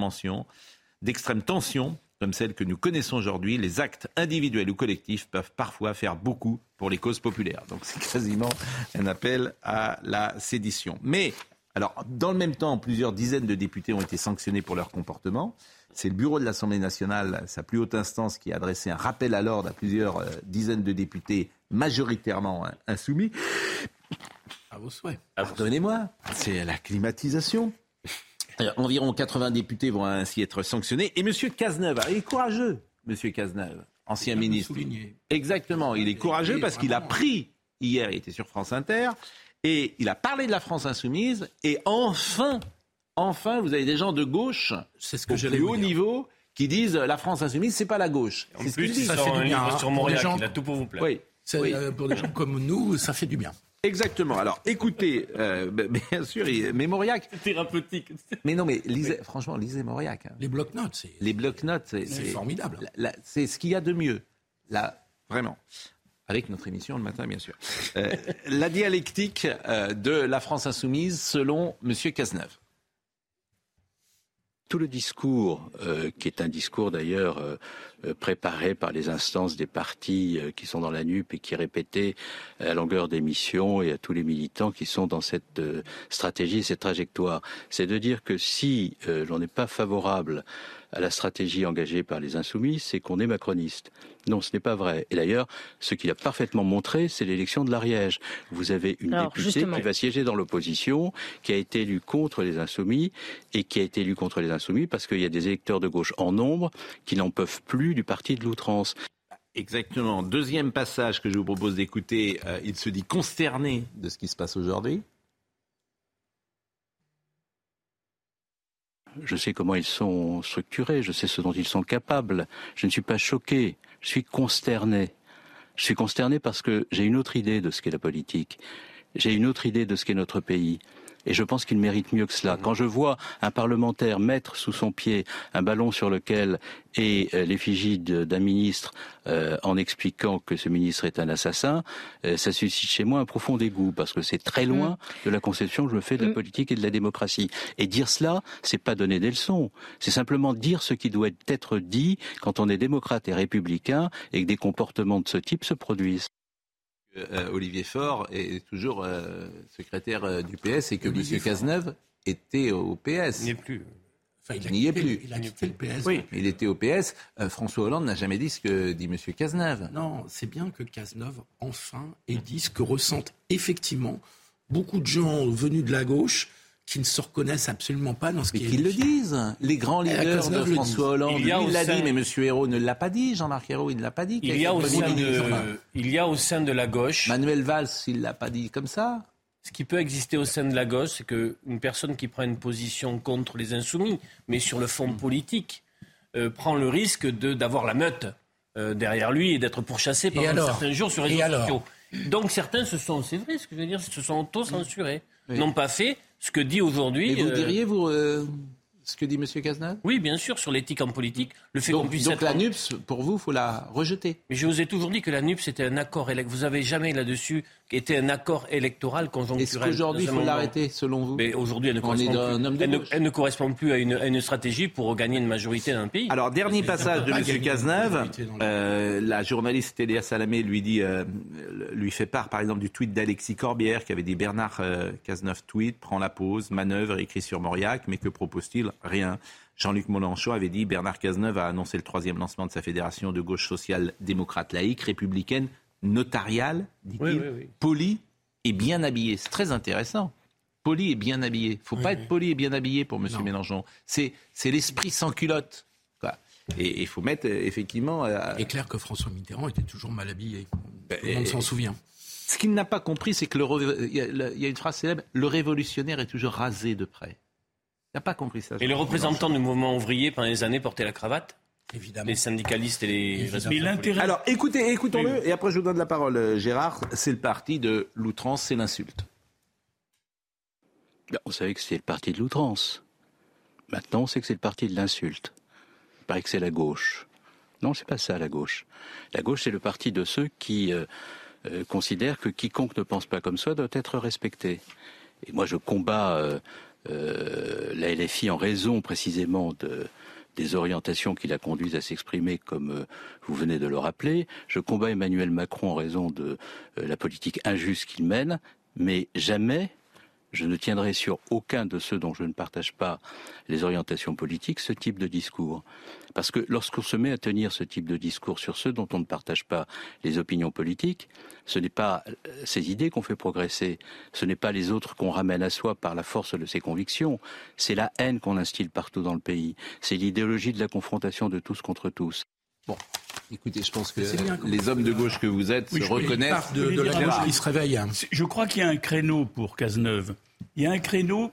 tension comme celle que nous connaissons aujourd'hui, les actes individuels ou collectifs peuvent parfois faire beaucoup pour les causes populaires. Donc c'est quasiment un appel à la sédition. Mais, alors, dans le même temps, plusieurs dizaines de députés ont été sanctionnés pour leur comportement. C'est le bureau de l'Assemblée nationale, sa plus haute instance, qui a adressé un rappel à l'ordre à plusieurs euh, dizaines de députés majoritairement hein, insoumis. À vos souhaits. Pardonnez-moi, c'est la climatisation. Euh, environ 80 députés vont ainsi être sanctionnés. Et M. Cazeneuve, il est courageux, M. Cazeneuve, ancien ministre. Exactement, il est courageux parce qu'il a pris, hier, il était sur France Inter, et il a parlé de la France insoumise, et enfin, enfin, vous avez des gens de gauche, c'est ce que au plus haut niveau, qui disent la France insoumise, c'est pas la gauche. En plus, ça fait du bien. Sur Montréal, il a tout pour vous plaire. Oui. Euh, pour des gens comme nous, ça fait du bien. Exactement. Alors, écoutez, euh, bien sûr, mais Mauriac. Thérapeutique. Mais non, mais lisez, franchement, lisez Mauriac. Hein. Les blocs-notes, c'est. Les blocs-notes, c'est formidable. C'est ce qu'il y a de mieux. Là, vraiment. avec notre émission le matin, bien sûr. Euh, la dialectique euh, de la France insoumise, selon M. Cazeneuve. Tout le discours, euh, qui est un discours d'ailleurs préparé par les instances des partis qui sont dans la NUP et qui est répété à longueur d'émission et à tous les militants qui sont dans cette stratégie, cette trajectoire, c'est de dire que si l'on n'est pas favorable à la stratégie engagée par les insoumis, c'est qu'on est macroniste. Non, ce n'est pas vrai. Et d'ailleurs, ce qu'il a parfaitement montré, c'est l'élection de l'Ariège. Vous avez une députée qui va siéger dans l'opposition, qui a été élue contre les insoumis, et qui a été élue contre les insoumis parce qu'il y a des électeurs de gauche en nombre qui n'en peuvent plus du parti de l'outrance. Exactement. Deuxième passage que je vous propose d'écouter, euh, il se dit consterné de ce qui se passe aujourd'hui. Je sais comment ils sont structurés, je sais ce dont ils sont capables. Je ne suis pas choqué, je suis consterné. Je suis consterné parce que j'ai une autre idée de ce qu'est la politique. J'ai une autre idée de ce qu'est notre pays. Et je pense qu'il mérite mieux que cela. Quand je vois un parlementaire mettre sous son pied un ballon sur lequel est euh, l'effigie d'un ministre euh, en expliquant que ce ministre est un assassin, euh, ça suscite chez moi un profond dégoût parce que c'est très loin mm. de la conception que je fais de la mm. politique et de la démocratie. Et dire cela, c'est pas donner des leçons, c'est simplement dire ce qui doit être dit quand on est démocrate et républicain et que des comportements de ce type se produisent. Euh, Olivier Faure est toujours euh, secrétaire euh, du PS et que M. Cazeneuve était au PS. Il n'y est plus. il n'y est plus. Il a quitté le PS. Oui, il était au PS. François Hollande n'a jamais dit ce que dit M. Cazeneuve. Non, c'est bien que Cazeneuve, enfin, ait dit ce que ressentent effectivement beaucoup de gens venus de la gauche qui ne se reconnaissent absolument pas dans ce qui qu'ils le disent. Les grands leaders de François Hollande, il, l'a dit, mais M. Hérault ne l'a pas dit. Jean-Marc Hérault, il ne l'a pas dit. Il y, a au sein de, il y a au sein de la gauche... Manuel Valls, il ne l'a pas dit comme ça. Ce qui peut exister au sein de la gauche, c'est qu'une personne qui prend une position contre les insoumis, mais sur le fond politique, euh, prend le risque d'avoir la meute euh, derrière lui et d'être pourchassé pendant certains jours sur les réseaux sociaux. Donc certains se sont, c'est vrai ce que je veux dire, se sont auto-censurés, n'ont pas fait ce que dit aujourd'hui. Mais vous euh, diriez, vous, euh, ce que dit M. Cazeneuve? Oui, bien sûr, sur l'éthique en politique. Le fait donc, donc la NUPS, pour vous, il faut la rejeter? Mais je vous ai toujours dit que la NUPS était un accord. Vous n'avez jamais là-dessus était un accord électoral conjoncturel. Est-ce qu'aujourd'hui, il faut l'arrêter, selon vous? Mais aujourd'hui, elle, ne correspond, plus, elle, ne, correspond plus à une, stratégie pour regagner une majorité d'un pays. Alors, dernier passage de M. Cazeneuve. Euh, la journaliste Téléa Salamé lui, dit, euh, lui fait part, par exemple, du tweet d'Alexis Corbière qui avait dit Bernard euh, Cazeneuve tweet, prend la pause, manœuvre, écrit sur Mauriac, mais que propose-t-il? Rien. Jean-Luc Mélenchon avait dit Bernard Cazeneuve a annoncé le troisième lancement de sa fédération de gauche sociale démocrate laïque républicaine notarial, dit-il, poli et bien habillé. C'est très intéressant. Poli et bien habillé. Il ne faut pas être poli et bien habillé pour M. Mélenchon. C'est, l'esprit sans culotte. Et il faut mettre effectivement. Euh, est clair que François Mitterrand était toujours mal habillé. Tout le monde s'en souvient. Ce qu'il n'a pas compris, c'est que le, il, y a, une phrase célèbre le révolutionnaire est toujours rasé de près. Il n'a pas compris ça. Et les représentants du mouvement ouvrier pendant des années portaient la cravate Évidemment. Les syndicalistes et les Alors écoutez, écoutons-le, et après je vous donne la parole, euh, Gérard. C'est le parti de l'outrance, c'est l'insulte. Ben, on savait que c'était le parti de l'outrance. Maintenant, on sait que c'est le parti de l'insulte. Il paraît que c'est la gauche. Non, c'est pas ça, la gauche. La gauche, c'est le parti de ceux qui euh, euh, considèrent que quiconque ne pense pas comme soi doit être respecté. Et moi, je combats la LFI en raison précisément de, des orientations qui la conduisent à s'exprimer comme euh, vous venez de le rappeler. Je combats Emmanuel Macron en raison de euh, la politique injuste qu'il mène, mais jamais je ne tiendrai sur aucun de ceux dont je ne partage pas les orientations politiques ce type de discours. Parce que lorsqu'on se met à tenir ce type de discours sur ceux dont on ne partage pas les opinions politiques, ce n'est pas euh, ces idées qu'on fait progresser, ce n'est pas les autres qu'on ramène à soi par la force de ses convictions, c'est la haine qu'on instille partout dans le pays, c'est l'idéologie de la confrontation de tous contre tous. Bon, Écoutez, je pense que les hommes de gauche que vous êtes se reconnaissent. De, de, la gauche qui se réveille. Je crois qu'il y a un créneau pour Cazeneuve. Il y a un créneau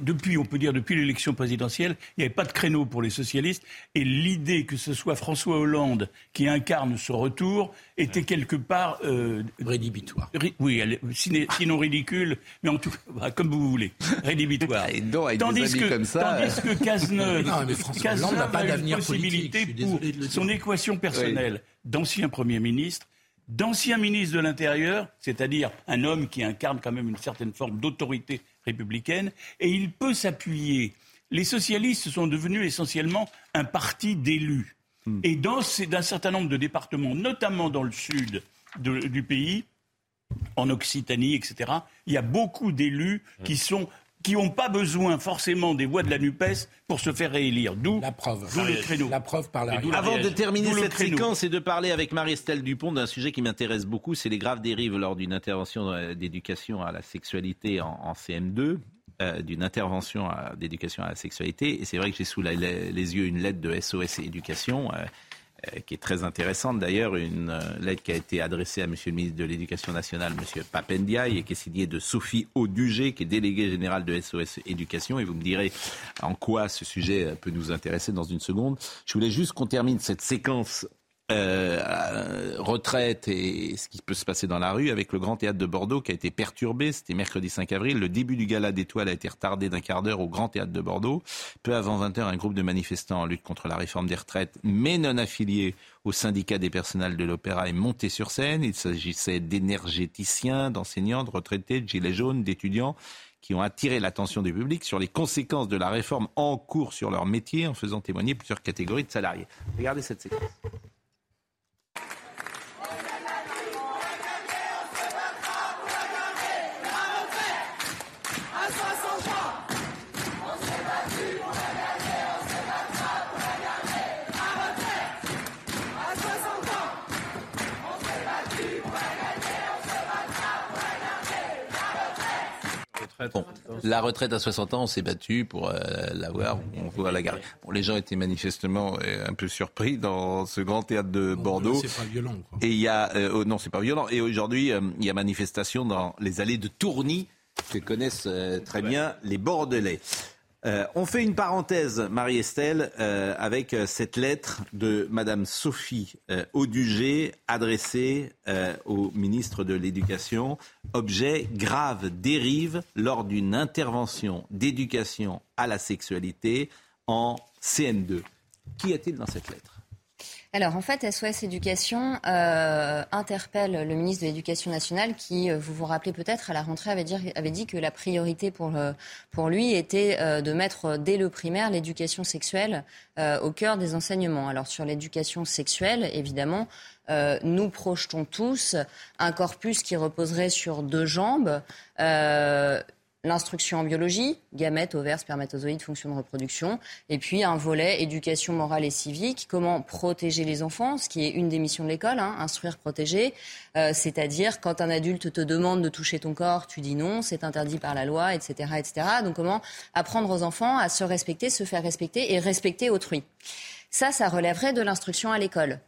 depuis, on peut dire, depuis l'élection présidentielle, il n'y avait pas de créneau pour les socialistes. Et l'idée que ce soit François Hollande qui incarne ce retour était quelque part. Euh, rédhibitoire. oui, sinon ridicule, mais en tout cas, bah, comme vous voulez. Rédhibitoire. tandis, que, comme ça, tandis que Cazeneuve, n'a pas d'avenir possibilité pour son équation personnelle d'ancien Premier ministre d'anciens ministres de l'Intérieur, c'est-à-dire un homme qui incarne quand même une certaine forme d'autorité républicaine, et il peut s'appuyer. Les socialistes sont devenus essentiellement un parti d'élus. Hmm. Et dans un certain nombre de départements, notamment dans le sud du pays, en Occitanie, etc., il y a beaucoup d'élus qui sont qui n'ont pas besoin forcément des voix de la NUPES pour se faire réélire. D'où la preuve. le créneau. La preuve par la Avant de terminer cette séquence et de parler avec Marie-Estelle Dupont d'un sujet qui m'intéresse beaucoup, c'est les graves dérives lors d'une intervention d'éducation à la sexualité en, CM2. Euh, d'une intervention d'éducation à la sexualité. Et c'est vrai que j'ai sous les yeux une lettre de SOS Éducation. Euh, euh, qui est très intéressante d'ailleurs, une euh, lettre qui a été adressée à Monsieur le ministre de l'Éducation nationale, Monsieur Papendiaï, et qui est signée de Sophie Audugé, qui est déléguée générale de SOS Éducation. Et vous me direz en quoi ce sujet peut nous intéresser dans une seconde. Je voulais juste qu'on termine cette séquence euh, retraite et ce qui peut se passer dans la rue avec le Grand Théâtre de Bordeaux qui a été perturbé. C'était mercredi 5 avril. Le début du gala d'étoiles a été retardé d'un quart d'heure au Grand Théâtre de Bordeaux. Peu avant 20 h un groupe de manifestants en lutte contre la réforme des retraites, mais non affiliés au syndicat des personnels de l'opéra, est monté sur scène. Il s'agissait d'énergéticiens, d'enseignants, de retraités, de gilets jaunes, d'étudiants qui ont attiré l'attention du public sur les conséquences de la réforme en cours sur leur métier en faisant témoigner plusieurs catégories de salariés. Regardez cette séquence. La retraite à 60 ans, on s'est battu pour euh, l'avoir. On voit la gare. Bon, les gens étaient manifestement euh, un peu surpris dans ce grand théâtre de Bordeaux. C'est pas violent. Quoi. Et il y a, euh, oh, non, c'est pas violent. Et aujourd'hui, il y a manifestation dans les allées de Tourny que connaissent très bien les Bordelais. Euh, on fait une parenthèse, Marie-Estelle, euh, avec euh, cette lettre de Madame Sophie Audugé adressée au ministre de l'Éducation. Objet grave dérive lors d'une intervention d'éducation à la sexualité en CN2. Qu'y a-t-il dans cette lettre? Alors en fait, SOS Éducation euh, interpelle le ministre de l'Éducation nationale qui, euh, vous vous rappelez peut-être, à la rentrée avait dit, avait dit que la priorité pour, euh, pour lui était de mettre dès le primaire l'éducation sexuelle au cœur des enseignements. Alors sur l'éducation sexuelle, évidemment, nous projetons tous un corpus qui reposerait sur deux jambes l'instruction en biologie, gamètes, ovaires, spermatozoïdes, fonction de reproduction, et puis un volet éducation morale et civique, comment protéger les enfants, ce qui est une des missions de l'école, hein, instruire, protéger, euh, c'est-à-dire quand un adulte te demande de toucher ton corps, tu dis non, c'est interdit par la loi, etc., etc. Donc comment apprendre aux enfants à se respecter, se faire respecter et respecter autrui. Ça, ça relèverait de l'instruction à l'école.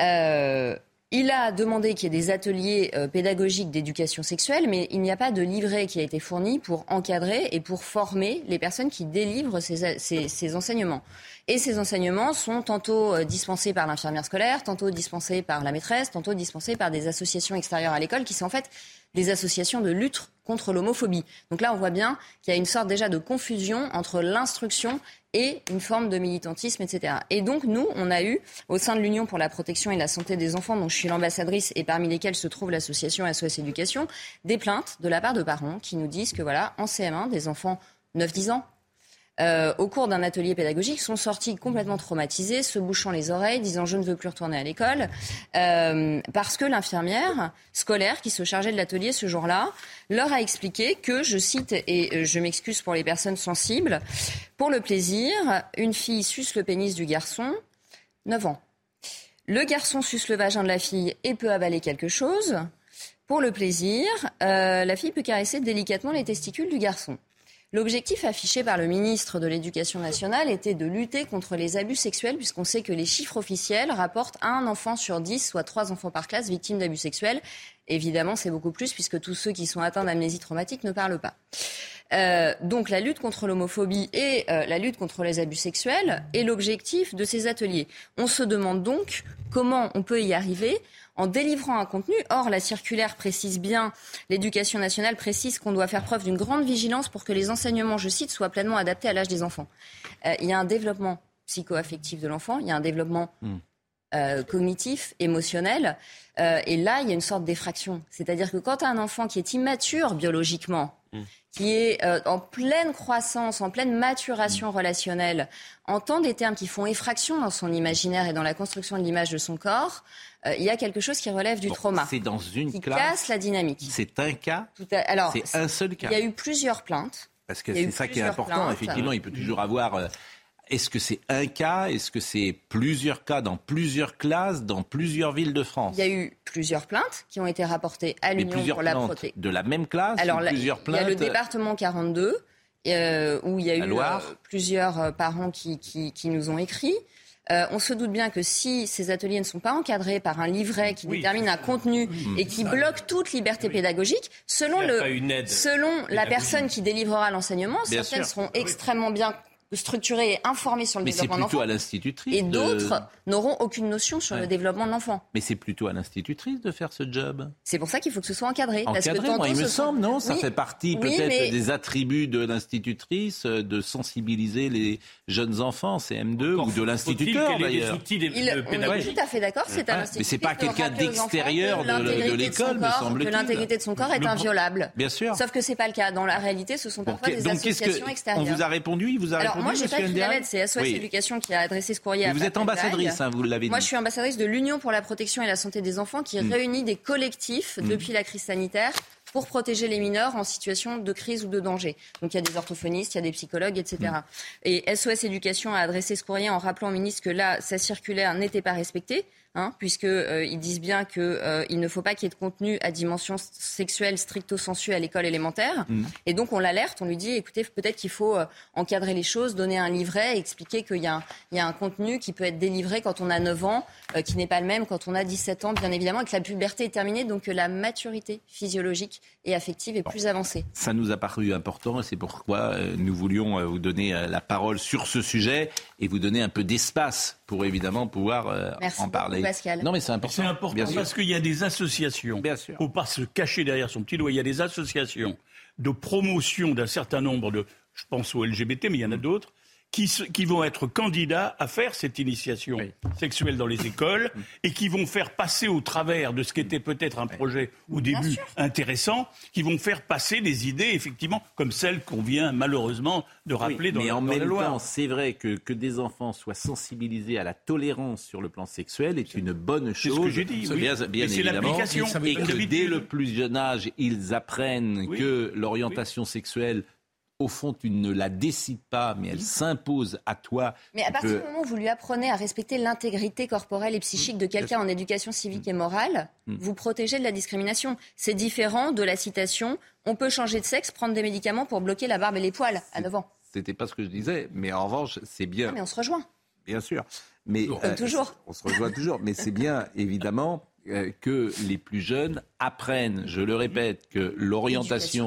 Euh, il a demandé qu'il y ait des ateliers euh, pédagogiques d'éducation sexuelle, mais il n'y a pas de livret qui a été fourni pour encadrer et pour former les personnes qui délivrent ces, enseignements. Et ces enseignements sont tantôt euh, dispensés par l'infirmière scolaire, tantôt dispensés par la maîtresse, tantôt dispensés par des associations extérieures à l'école qui sont en fait des associations de lutte contre l'homophobie. Donc là, on voit bien qu'il y a une sorte déjà de confusion entre l'instruction et une forme de militantisme, etc. Et donc, nous, on a eu, au sein de l'Union pour la protection et la santé des enfants, dont je suis l'ambassadrice et parmi lesquelles se trouve l'association SOS Éducation, des plaintes de la part de parents qui nous disent que, voilà, en CM1, des enfants 9-10 ans, euh, au cours d'un atelier pédagogique, sont sortis complètement traumatisés, se bouchant les oreilles, disant je ne veux plus retourner à l'école, euh, parce que l'infirmière scolaire qui se chargeait de l'atelier ce jour-là leur a expliqué que, je cite, et euh, je m'excuse pour les personnes sensibles, pour le plaisir, une fille suce le pénis du garçon, 9 ans. Le garçon suce le vagin de la fille et peut avaler quelque chose. Pour le plaisir, la fille peut caresser délicatement les testicules du garçon. L'objectif affiché par le ministre de l'Éducation nationale était de lutter contre les abus sexuels, puisqu'on sait que les chiffres officiels rapportent un enfant sur dix, soit trois enfants par classe, victimes d'abus sexuels. Évidemment, c'est beaucoup plus, puisque tous ceux qui sont atteints d'amnésie traumatique ne parlent pas. Euh, donc la lutte contre l'homophobie et euh, la lutte contre les abus sexuels est l'objectif de ces ateliers. On se demande donc comment on peut y arriver en délivrant un contenu. Or, la circulaire précise bien, l'éducation nationale précise qu'on doit faire preuve d'une grande vigilance pour que les enseignements, je cite, soient pleinement adaptés à l'âge des enfants. Euh, il y a un développement psycho-affectif de l'enfant, il y a un développement hmm. euh, cognitif, émotionnel. Euh, et là, il y a une sorte d'effraction. C'est-à-dire que quand tu as un enfant qui est immature biologiquement. Qui est euh, en pleine croissance, en pleine maturation mm. relationnelle, entend des termes qui font effraction dans son imaginaire et dans la construction de l'image de son corps, il y a quelque chose qui relève du trauma. C'est dans une qui classe. casse la dynamique. C'est un cas. Alors, c'est un seul cas. Il y a eu plusieurs plaintes. Parce que c'est ça qui est important. Effectivement, il peut toujours avoir. Euh, est-ce que c'est un cas? Est-ce que c'est plusieurs cas dans plusieurs classes, dans plusieurs villes de France? Il y a eu plusieurs plaintes qui ont été rapportées à l'Union pour la protection. De la même classe Alors, plusieurs plaintes Il y a le département 42, euh, où il y a eu euh, plusieurs parents qui, qui, qui, nous ont écrit. Euh, on se doute bien que si ces ateliers ne sont pas encadrés par un livret qui détermine un contenu et qui bloque toute liberté pédagogique, selon, le, selon la personne qui délivrera l'enseignement, certaines seront extrêmement bien structurés et informés sur le développement de l'enfant. Mais c'est plutôt à l'institutrice. Et d'autres n'auront aucune notion sur le développement de l'enfant. Mais c'est plutôt à l'institutrice de faire ce job. C'est pour ça qu'il faut que ce soit encadré. Encadré, parce que moi, il me semble, non? Ça fait partie peut-être des attributs de l'institutrice, euh, de sensibiliser les jeunes enfants, CM2, ou de l'instituteur d'ailleurs. Il... On est tout à fait d'accord, c'est à l'institutrice. Mais c'est pas quelqu'un d'extérieur de l'école, me semble-t-il. Que l'intégrité de son corps est inviolable. Bien sûr. Sauf que c'est pas le cas. Dans la réalité, ce sont parfois des associations extérieures. On vous a répondu, il vous a répondu moi, j'ai pas écrit la lettre, c'est SOS Éducation qui a adressé ce courrier Vous êtes ambassadrice, hein, vous l'avez dit. Moi, je suis ambassadrice de l'Union pour la protection et la santé des enfants qui mm. réunit des collectifs mm. depuis la crise sanitaire pour protéger les mineurs en situation de crise ou de danger. Donc il y a des orthophonistes, il y a des psychologues, etc. Mm. Et SOS Éducation a adressé ce courrier en rappelant au ministre que là, sa circulaire n'était pas respectée. Hein, puisqu'ils euh, disent bien qu'il euh, ne faut pas qu'il y ait de contenu à dimension sexuelle stricto sensu à l'école élémentaire. Mm. Et donc on l'alerte, on lui dit écoutez, peut-être qu'il faut euh, encadrer les choses, donner un livret, expliquer qu'il y, a un contenu qui peut être délivré quand on a 9 ans, qui n'est pas le même quand on a 17 ans, bien évidemment, et que la puberté est terminée, donc que la maturité physiologique et affective est plus avancée. Ça nous a paru important et c'est pourquoi nous voulions vous donner la parole sur ce sujet et vous donner un peu d'espace pour évidemment pouvoir en parler. Non, mais c'est important. C'est important parce qu'il y a des associations. Bien sûr. Faut pas se cacher derrière son petit doigt. Il y a des associations de promotion d'un certain nombre de, je pense aux LGBT, mais il y en a d'autres, qui, vont être candidats à faire cette initiation sexuelle dans les écoles et qui vont faire passer au travers de ce qui était peut-être un projet au début intéressant, qui vont faire passer des idées effectivement comme celles qu'on vient malheureusement de rappeler dans, mais en même temps, c'est vrai que, que des enfants soient sensibilisés à la tolérance sur le plan sexuel est une bonne chose. C'est ce que j'ai dit. Bien, bien évidemment. Et que dès le plus jeune âge, ils apprennent que l'orientation sexuelle au fond, tu ne la décides pas, mais elle s'impose à toi. Mais à partir du moment où vous lui apprenez à respecter l'intégrité corporelle et psychique de quelqu'un en éducation civique et morale, mm. vous protégez de la discrimination. C'est différent de la citation on peut changer de sexe, prendre des médicaments pour bloquer la barbe et les poils à 9 ans. C'était pas ce que je disais, mais en revanche, c'est bien. mais on se rejoint. Bien sûr. Mais, euh, toujours. On se rejoint toujours. Mais c'est bien, évidemment, euh, que les plus jeunes apprennent, je le répète, que l'orientation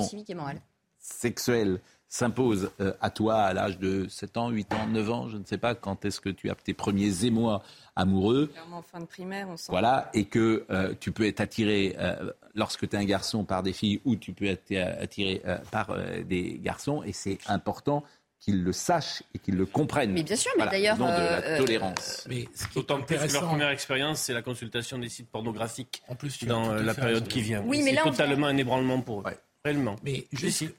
sexuelle s'impose euh, à toi à l'âge de 7 ans, 8 ans, 9 ans, je ne sais pas quand est-ce que tu as tes premiers émois amoureux. en fin de primaire, on sent. Voilà, et que euh, tu peux être attiré euh, lorsque tu es un garçon par des filles ou tu peux être attiré par des garçons, et c'est important qu'ils le sachent et qu'ils le comprennent. Mais bien sûr, mais d'ailleurs. de la tolérance. Mais ce qui D'autant plus que leur première expérience, c'est la consultation des sites pornographiques en plus, dans la période qui vient. Oui, mais c'est totalement un ébranlement pour eux. Réellement. Mais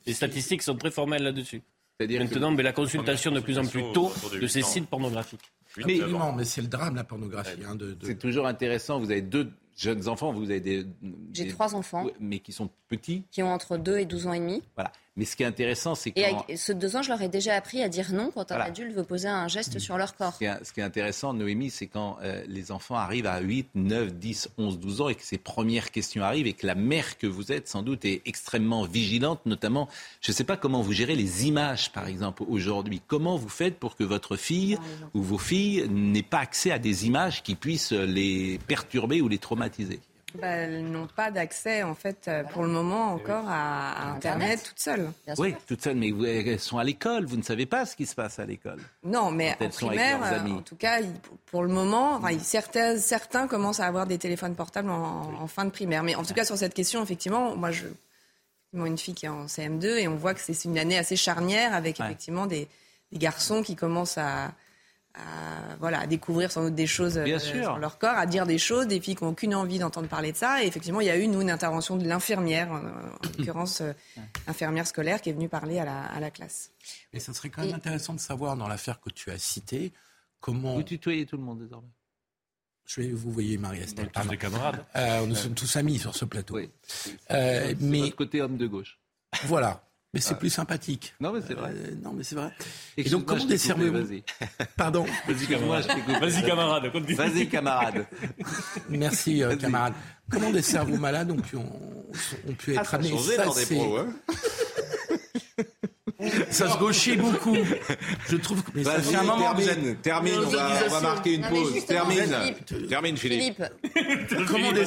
Les statistiques sont très formelles là-dessus. Maintenant, mais la consultation de plus en plus tôt de ces sites pornographiques. Mais, non, mais c'est le drame, la pornographie. Hein, de... C'est toujours intéressant. Vous avez deux jeunes enfants, vous avez des... J'ai trois enfants. Mais qui sont petits. Qui ont entre 2 et 12 ans et demi. Voilà. Mais ce qui est intéressant, c'est que. Et ce deux ans, je leur ai déjà appris à dire non quand un adulte veut poser un geste sur leur corps. Ce qui est, intéressant, Noémie, c'est quand euh, les enfants arrivent à 8, 9, 10, 11, 12 ans et que ces premières questions arrivent et que la mère que vous êtes, sans doute, est extrêmement vigilante, notamment, je ne sais pas comment vous gérez les images, par exemple, aujourd'hui. Comment vous faites pour que votre fille ou vos filles n'aient pas accès à des images qui puissent les perturber ou les traumatiser? Bah, elles n'ont pas d'accès, en fait, euh, pour le moment encore à, Internet, toutes seules. Oui, toutes seules, mais elles sont à l'école. Vous ne savez pas ce qui se passe à l'école. Non, mais en primaire, euh, en tout cas, pour le moment, certains, certains commencent à avoir des téléphones portables en, fin de primaire. Mais en tout cas, sur cette question, effectivement, moi, je une fille qui est en CM2 et on voit que c'est une année assez charnière avec effectivement des, des garçons qui commencent à à, voilà, à découvrir sans doute des choses euh, sur leur corps, à dire des choses, des filles qui n'ont aucune envie d'entendre parler de ça. Et effectivement, il y a eu, nous, une intervention de l'infirmière, en, l'occurrence, euh, infirmière scolaire, qui est venue parler à la, à la classe. Mais ça serait quand même intéressant de savoir, dans l'affaire que tu as citée, comment... Vous tutoyez tout le monde désormais je vais vous voyez Marie-Estelle. Tous des camarades. Euh, nous sommes tous amis sur ce plateau. Oui. Euh, mais côté homme de gauche. Voilà. Mais c'est ah. plus sympathique. Non, mais c'est vrai. Euh, non, mais c'est vrai. Et, donc, comment Vas-y. Pardon. Vas-y, camarade. Vas-y, camarade. Vas-y, camarade. Merci, euh, camarade. Comment des cerveaux malades ont pu, ont, pu être ah, amenés ça, dans des pros, hein ça se gauchait beaucoup. Je trouve que fait un moment. Termine, termine on, va, on, va, marquer une pause. Termine, termine, Philippe. Philippe. Comment des...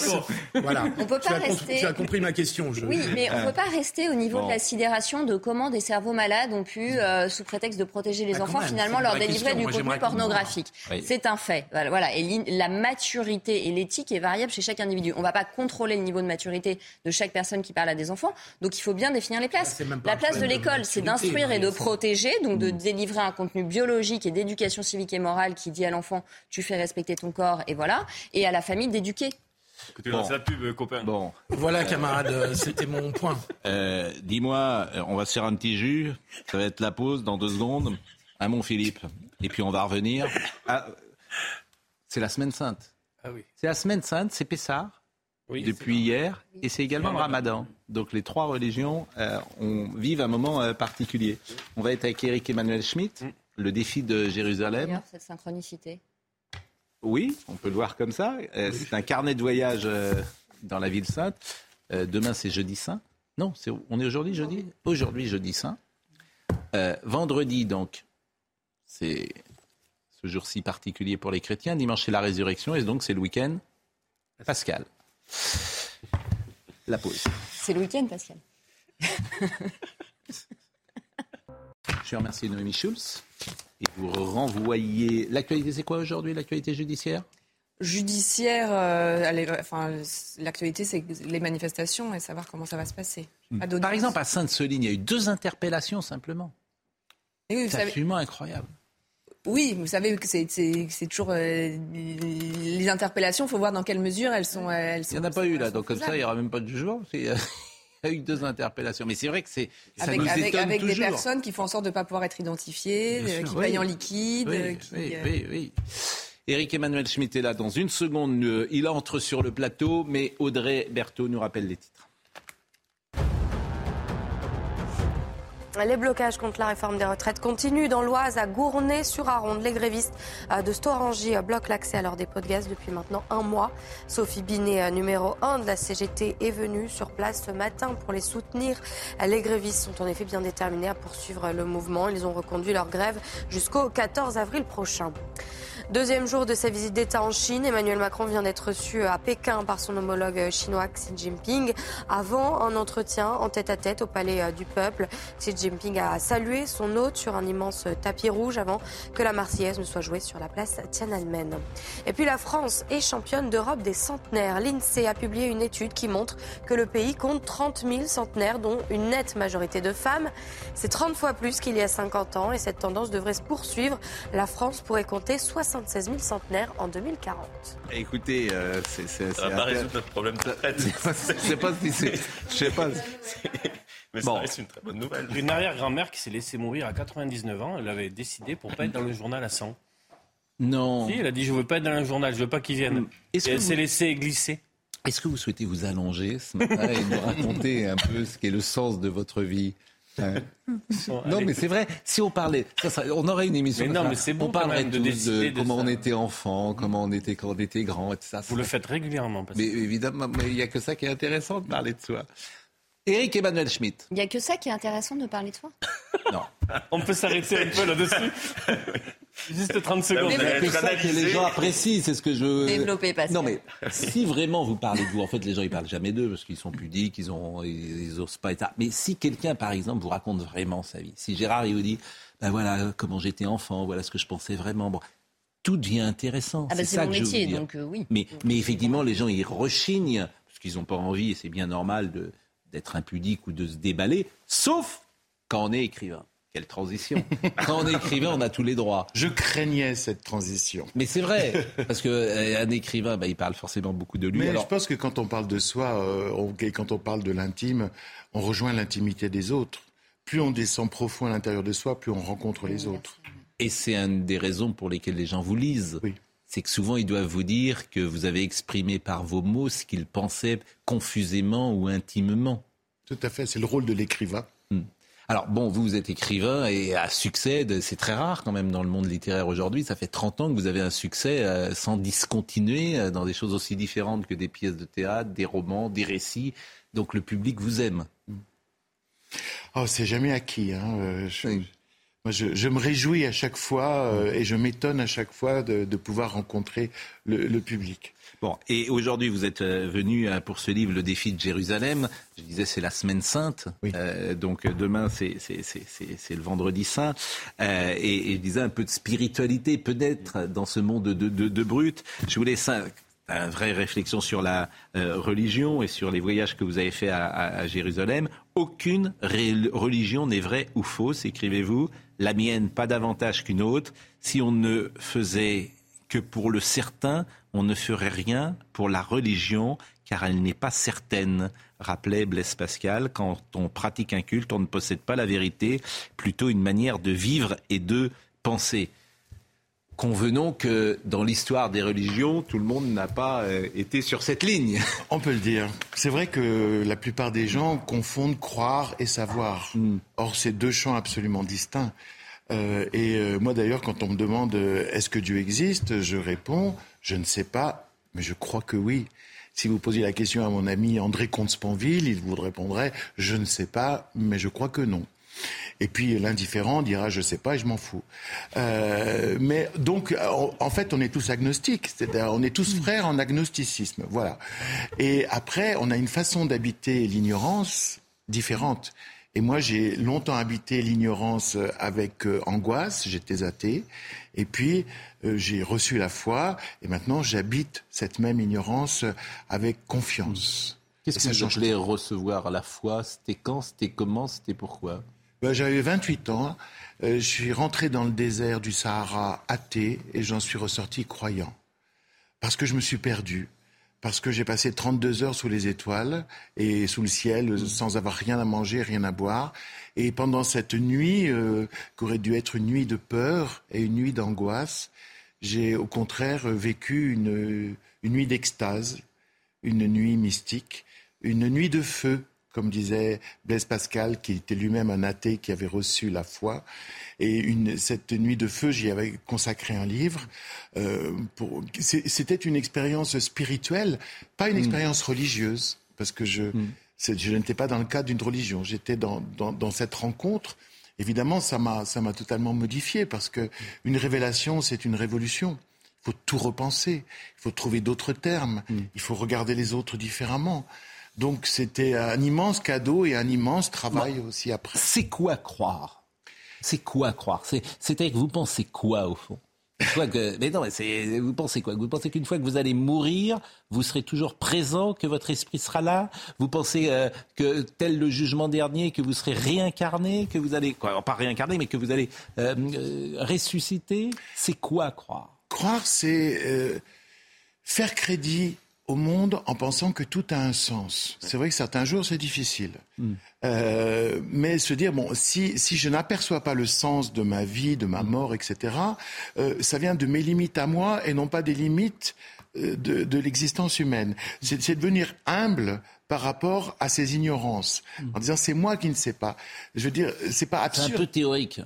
Voilà. On peut pas tu, rester... as tu as compris ma question. Je... Oui, mais on ne peut pas rester au niveau de la sidération de comment des cerveaux malades ont pu, euh, sous prétexte de protéger les bah, enfants, finalement leur délivrer du contenu pornographique. C'est un fait. Voilà. Et la maturité et l'éthique est variable chez chaque individu. On ne va pas contrôler le niveau de maturité de chaque personne qui parle à des enfants. Donc il faut bien définir les places. La place de l'école, c'est d'instruire et de protéger, donc de délivrer un contenu biologique et d'éducation civique et morale qui dit à l'enfant tu fais respecter ton corps et voilà, et à la famille d'éduquer. Écoutez, bon. la pub, copain. Bon. Voilà, camarade, c'était mon point. Euh, dis-moi, on va se faire un petit jus. Ça va être la pause dans deux secondes. À mon Philippe. Et puis on va revenir. C'est la semaine sainte. Ah oui. C'est la semaine sainte, c'est Pessard depuis hier, et c'est également le Ramadan. Donc les trois religions euh, on, vivent un moment euh, particulier. On va être avec Eric Emmanuel Schmitt, mm. le défi de Jérusalem. Cette synchronicité. Oui, on peut le voir comme ça. Euh, c'est un carnet de voyage dans la ville sainte. demain, c'est jeudi saint. Non, on est aujourd'hui jeudi Aujourd'hui, jeudi saint. vendredi, donc, c'est ce jour-ci particulier pour les chrétiens. Dimanche, c'est la résurrection, et donc c'est le week-end pascal. La pause. C'est le week-end, Pascal. Je remercie Noémie Schulz. Et vous renvoyez. L'actualité, c'est quoi aujourd'hui, l'actualité judiciaire? Judiciaire, euh, enfin, l'actualité, c'est les manifestations et savoir comment ça va se passer. Hmm. Par exemple, à Sainte-Soline, il y a eu deux interpellations simplement. C'est absolument incroyable. Oui, vous savez que c'est toujours euh, les interpellations. Il faut voir dans quelle mesure elles sont. Elles il n'y en a pas eu là, donc comme ça, il n'y aura même pas de jugement. Il y a eu deux interpellations, mais c'est vrai que c'est avec, avec, avec des personnes qui font en sorte de ne pas pouvoir être identifiées, euh, qui payent en liquide. Oui, oui, oui, oui. Éric Emmanuel Schmitt est là dans une seconde. Euh, il entre sur le plateau, mais Audrey Berthaud nous rappelle les titres. Les blocages contre la réforme des retraites continuent. Dans l'Oise, à Gournay-sur-Aronde, les grévistes euh, de Storangy euh, bloquent l'accès à leur dépôt de gaz depuis maintenant un mois. Sophie Binet, euh, numéro 1 de la CGT, est venue sur place ce matin pour les soutenir. Les grévistes sont en effet bien déterminés à poursuivre le mouvement. Ils ont reconduit leur grève jusqu'au 14 avril prochain. Deuxième jour de sa visite d'État en Chine, Emmanuel Macron vient d'être reçu à Pékin par son homologue chinois Xi Jinping avant un entretien en tête-à-tête au Palais du Peuple. Xi Jinping a salué son hôte sur un immense tapis rouge avant que la Marseillaise ne soit jouée sur la place Tiananmen. Et puis la France est championne d'Europe des centenaires. L'INSEE a publié une étude qui montre que le pays compte 30 000 centenaires, dont une nette majorité de femmes. C'est 30 fois plus qu'il y a 50 ans et cette tendance devrait se poursuivre. La France pourrait compter 60 76 000 centenaires en 2040. Écoutez, euh, c'est. Ça va pas résoudre notre problème de retraite. Je sais pas si c'est. Je sais pas. Mais ça reste une très bonne nouvelle. Une arrière-grand-mère qui s'est laissée mourir à 99 ans, elle avait décidé pour pas être dans le journal à 100. Non. Si, elle a dit je veux pas être dans le journal, je veux pas qu'il vienne. Et elle s'est laissée glisser. Est-ce que vous souhaitez vous allonger ce matin et nous raconter un peu ce qu'est le sens de votre vie non, mais c'est vrai. Si on parlait, on aurait une émission. Mais non, mais c'est bon. On parlerait de, de, comment on était enfant, comment on était quand on était grand, etc. Vous le faites régulièrement. Mais évidemment, il n'y a que ça qui est intéressant de parler de soi. Éric Emmanuel Schmitt. Il n'y a que ça qui est intéressant de parler de soi Non. On peut s'arrêter un peu là-dessus Juste 30 secondes. C'est ça que les gens apprécient, c'est ce que je. Développer, Pascal. Non, mais si vraiment vous parlez de vous, en fait, les gens ils parlent jamais d'eux parce qu'ils sont pudiques, ils ont, ils, osent pas être. Mais si quelqu'un, par exemple, vous raconte vraiment sa vie, si Gérard il vous dit, ben voilà comment j'étais enfant, voilà ce que je pensais vraiment, bon, tout devient intéressant. Ah ben c'est mon métier, donc euh, oui. Mais, mais effectivement, les gens ils rechignent parce qu'ils n'ont pas envie, et c'est bien normal de d'être impudique ou de se déballer, sauf quand on est écrivain. Quelle transition Quand on est écrivain, on a tous les droits. Je craignais cette transition. Mais c'est vrai, parce qu'un euh, écrivain, bah, il parle forcément beaucoup de lui. Mais je pense que quand on parle de soi, euh, quand on parle de l'intime, on rejoint l'intimité des autres. Plus on descend profond à l'intérieur de soi, plus on rencontre les autres. Et c'est une des raisons pour lesquelles les gens vous lisent. Oui. C'est que souvent, ils doivent vous dire que vous avez exprimé par vos mots ce qu'ils pensaient confusément ou intimement. Tout à fait, c'est le rôle de l'écrivain. Hmm. Alors bon, vous, vous êtes écrivain et à succès, c'est très rare quand même dans le monde littéraire aujourd'hui. Ça fait 30 ans que vous avez un succès euh, sans discontinuer euh, dans des choses aussi différentes que des pièces de théâtre, des romans, des récits. Donc le public vous aime. Oh, c'est jamais acquis. Hein. Euh, je, me réjouis à chaque fois et je m'étonne à chaque fois de, pouvoir rencontrer le public. Bon, et aujourd'hui, vous êtes euh, venu euh, pour ce livre, Le défi de Jérusalem. Je disais, c'est la semaine sainte. Euh, donc demain, c'est le vendredi saint. et, je disais un peu de spiritualité, peut-être, dans ce monde de, de, de brut. Je voulais ça une vraie réflexion sur la religion et sur les voyages que vous avez faits à, à Jérusalem. Aucune religion n'est vraie ou fausse, écrivez-vous. La mienne, pas davantage qu'une autre. Si on ne faisait que pour le certain, on ne ferait rien pour la religion car elle n'est pas certaine, rappelait Blaise Pascal. Quand on pratique un culte, on ne possède pas la vérité, plutôt une manière de vivre et de penser. Convenons que dans l'histoire des religions, tout le monde n'a pas euh, été sur cette ligne. On peut le dire. C'est vrai que la plupart des gens confondent croire et savoir. Hmm. Or, c'est deux champs absolument distincts. Euh, et euh, moi d'ailleurs, quand on me demande euh, est-ce que Dieu existe, je réponds je ne sais pas, mais je crois que oui. Si vous posiez la question à mon ami André Comte-Spanville, il vous répondrait je ne sais pas, mais je crois que non. Et puis l'indifférent dira je sais pas et je m'en fous. Euh, mais donc en fait on est tous agnostiques, c'est-à-dire on est tous frères en agnosticisme, voilà. Et après on a une façon d'habiter l'ignorance différente. Et moi, j'ai longtemps habité l'ignorance avec euh, angoisse, j'étais athée, et puis euh, j'ai reçu la foi, et maintenant j'habite cette même ignorance avec confiance. Qu'est-ce que vous voulez recevoir la foi? C'était quand? C'était comment? C'était pourquoi? Ben, J'avais 28 ans, euh, je suis rentré dans le désert du Sahara athée, et j'en suis ressorti croyant. Parce que je me suis perdu parce que j'ai passé 32 heures sous les étoiles et sous le ciel sans avoir rien à manger, rien à boire. Et pendant cette nuit, euh, qui aurait dû être une nuit de peur et une nuit d'angoisse, j'ai au contraire vécu une, une nuit d'extase, une nuit mystique, une nuit de feu comme disait Blaise Pascal, qui était lui-même un athée qui avait reçu la foi. Et une, cette nuit de feu, j'y avais consacré un livre. Euh, C'était une expérience spirituelle, pas une mm. expérience religieuse, parce que je, mm. je n'étais pas dans le cadre d'une religion. J'étais dans, dans, dans, cette rencontre. Évidemment, ça m'a, ça m'a totalement modifié, parce que une révélation, c'est une révolution. Il faut tout repenser. Il faut trouver d'autres termes. Mm. Il faut regarder les autres différemment. Donc c'était un immense cadeau et un immense travail aussi après. C'est quoi croire? C'est quoi croire? C'est-à-dire que vous pensez quoi au fond? Que, mais non, vous pensez quoi? Vous pensez qu'une fois que vous allez mourir, vous serez toujours présent, que votre esprit sera là? Vous pensez euh, que tel le jugement dernier, que vous serez réincarné, que vous allez, quoi, pas réincarné, mais que vous allez euh, euh, ressusciter? C'est quoi croire? Croire, c'est faire crédit au monde en pensant que tout a un sens. C'est vrai que certains jours, c'est difficile. Hmm. Euh, mais se dire, bon, si, si je n'aperçois pas le sens de ma vie, de ma mort, etc., euh, ça vient de mes limites à moi et non pas des limites euh, de, de l'existence humaine. C'est devenir humble par rapport à ces ignorances, hmm. en disant c'est moi qui ne sais pas. Je veux dire, c'est pas absurde. C'est un peu théorique.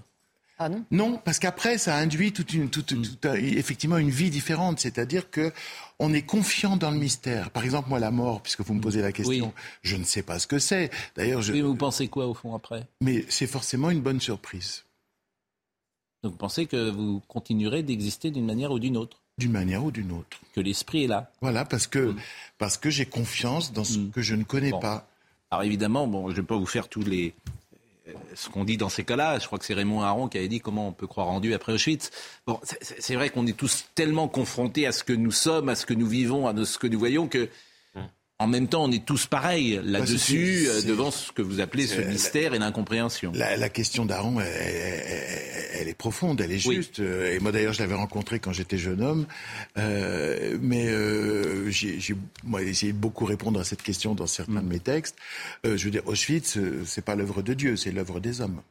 Ah non Non, parce qu'après, ça induit toute une, toute, mm. effectivement une vie différente. C'est-à-dire que on est confiant dans le mystère. Par exemple, moi, la mort, puisque vous me posez la question, je ne sais pas ce que c'est. D'ailleurs, je. Oui, vous pensez quoi au fond après? Mais c'est forcément une bonne surprise. Donc, vous pensez que vous continuerez d'exister d'une manière ou d'une autre? D'une manière ou d'une autre. Que l'esprit est là? Voilà, parce que mm. parce que j'ai confiance dans ce mm. que je ne connais pas. Alors évidemment, bon, je ne vais pas vous faire tous les euh, ce qu'on dit dans ces cas-là, je crois que c'est Raymond Aron qui avait dit comment on peut croire en Dieu après Auschwitz. Bon, c'est vrai qu'on est tous tellement confrontés à ce que nous sommes, à ce que nous vivons, à ce que nous voyons que, en même temps, on est tous pareils là-dessus, euh, devant ce que vous appelez ce mystère et l'incompréhension. La, question d'Aaron, elle, est profonde, elle est juste. Et moi, d'ailleurs, je l'avais rencontré quand j'étais jeune homme. Euh, mais euh, j'ai essayé de beaucoup répondre à cette question dans certains mm. de mes textes. Euh, je veux dire, Auschwitz, c'est pas l'œuvre de Dieu, c'est l'œuvre des hommes.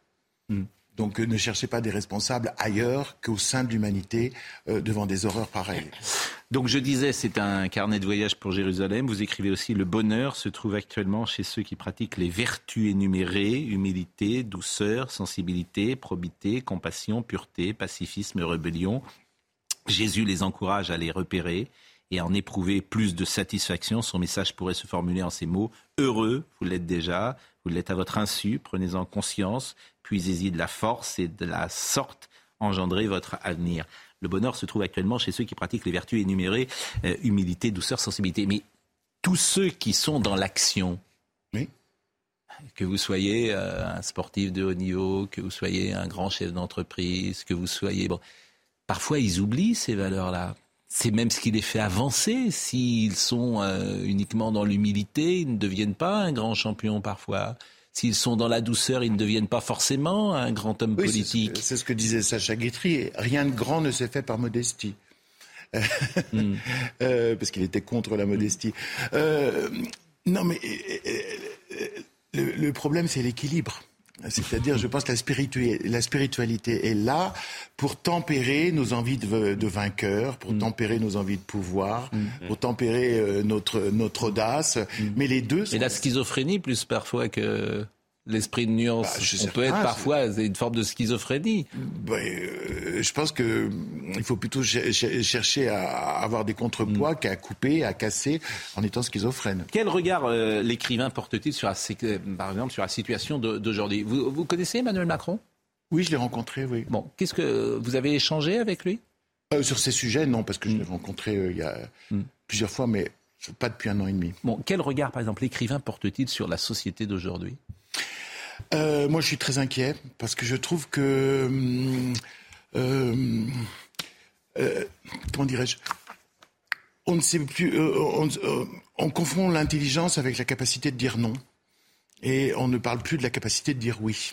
Mm. Donc ne cherchez pas des responsables ailleurs qu'au sein de l'humanité devant des horreurs pareilles. Donc je disais, c'est un carnet de voyage pour Jérusalem. Vous écrivez aussi le bonheur se trouve actuellement chez ceux qui pratiquent les vertus énumérées humilité, douceur, sensibilité, probité, compassion, pureté, pacifisme, rébellion. Jésus les encourage à les repérer et à en éprouver plus de satisfaction. Son message pourrait se formuler en ces mots heureux, vous l'êtes déjà, vous l'êtes à votre insu, prenez-en conscience, puisez-y de la force et de la sorte engendrez votre avenir. Le bonheur se trouve actuellement chez ceux qui pratiquent les vertus énumérées, euh, humilité, douceur, sensibilité. Mais tous ceux qui sont dans l'action, que vous soyez euh, un sportif de haut niveau, que vous soyez un grand chef d'entreprise, que vous soyez... Bon, parfois ils oublient ces valeurs-là. C'est même ce qui les fait avancer. S'ils sont euh, uniquement dans l'humilité, ils ne deviennent pas un grand champion parfois. S'ils sont dans la douceur, ils ne deviennent pas forcément un grand homme politique. C'est ce, que disait Sacha Guitry. Rien de grand ne s'est fait par modestie. Hmm. Euh, parce qu'il était contre la modestie. Euh, non, mais euh, le problème, c'est l'équilibre. C'est-à-dire, je pense que la spiritualité, est là pour tempérer nos envies de, de vainqueur, pour mm. tempérer nos envies de pouvoir, mm. pour tempérer euh, notre, notre audace. Mm. Mais les deux sont... Et la schizophrénie, plus parfois que l'esprit de nuance. Bah, on peut être parfois une forme de schizophrénie. Ben, euh, je pense que euh, il faut plutôt chercher à avoir des contrepoids mm. qu'à couper, à casser en étant schizophrène. Quel regard euh, l'écrivain porte-t-il sur la, par exemple sur la situation d'aujourd'hui? Vous, vous, connaissez Emmanuel Macron? Oui, je l'ai rencontré. Oui. Bon, qu'est-ce que vous avez échangé avec lui? Sur ces sujets, non, parce que je l'ai mm. rencontré il y a mm. plusieurs fois, mais pas depuis un an et demi. Bon, quel regard, par exemple, l'écrivain porte-t-il sur la société d'aujourd'hui? Euh, moi, je suis très inquiet parce que je trouve que. Hum, euh, euh, comment dirais-je On plus. On, confond l'intelligence avec la capacité de dire non. Et on ne parle plus de la capacité de dire oui.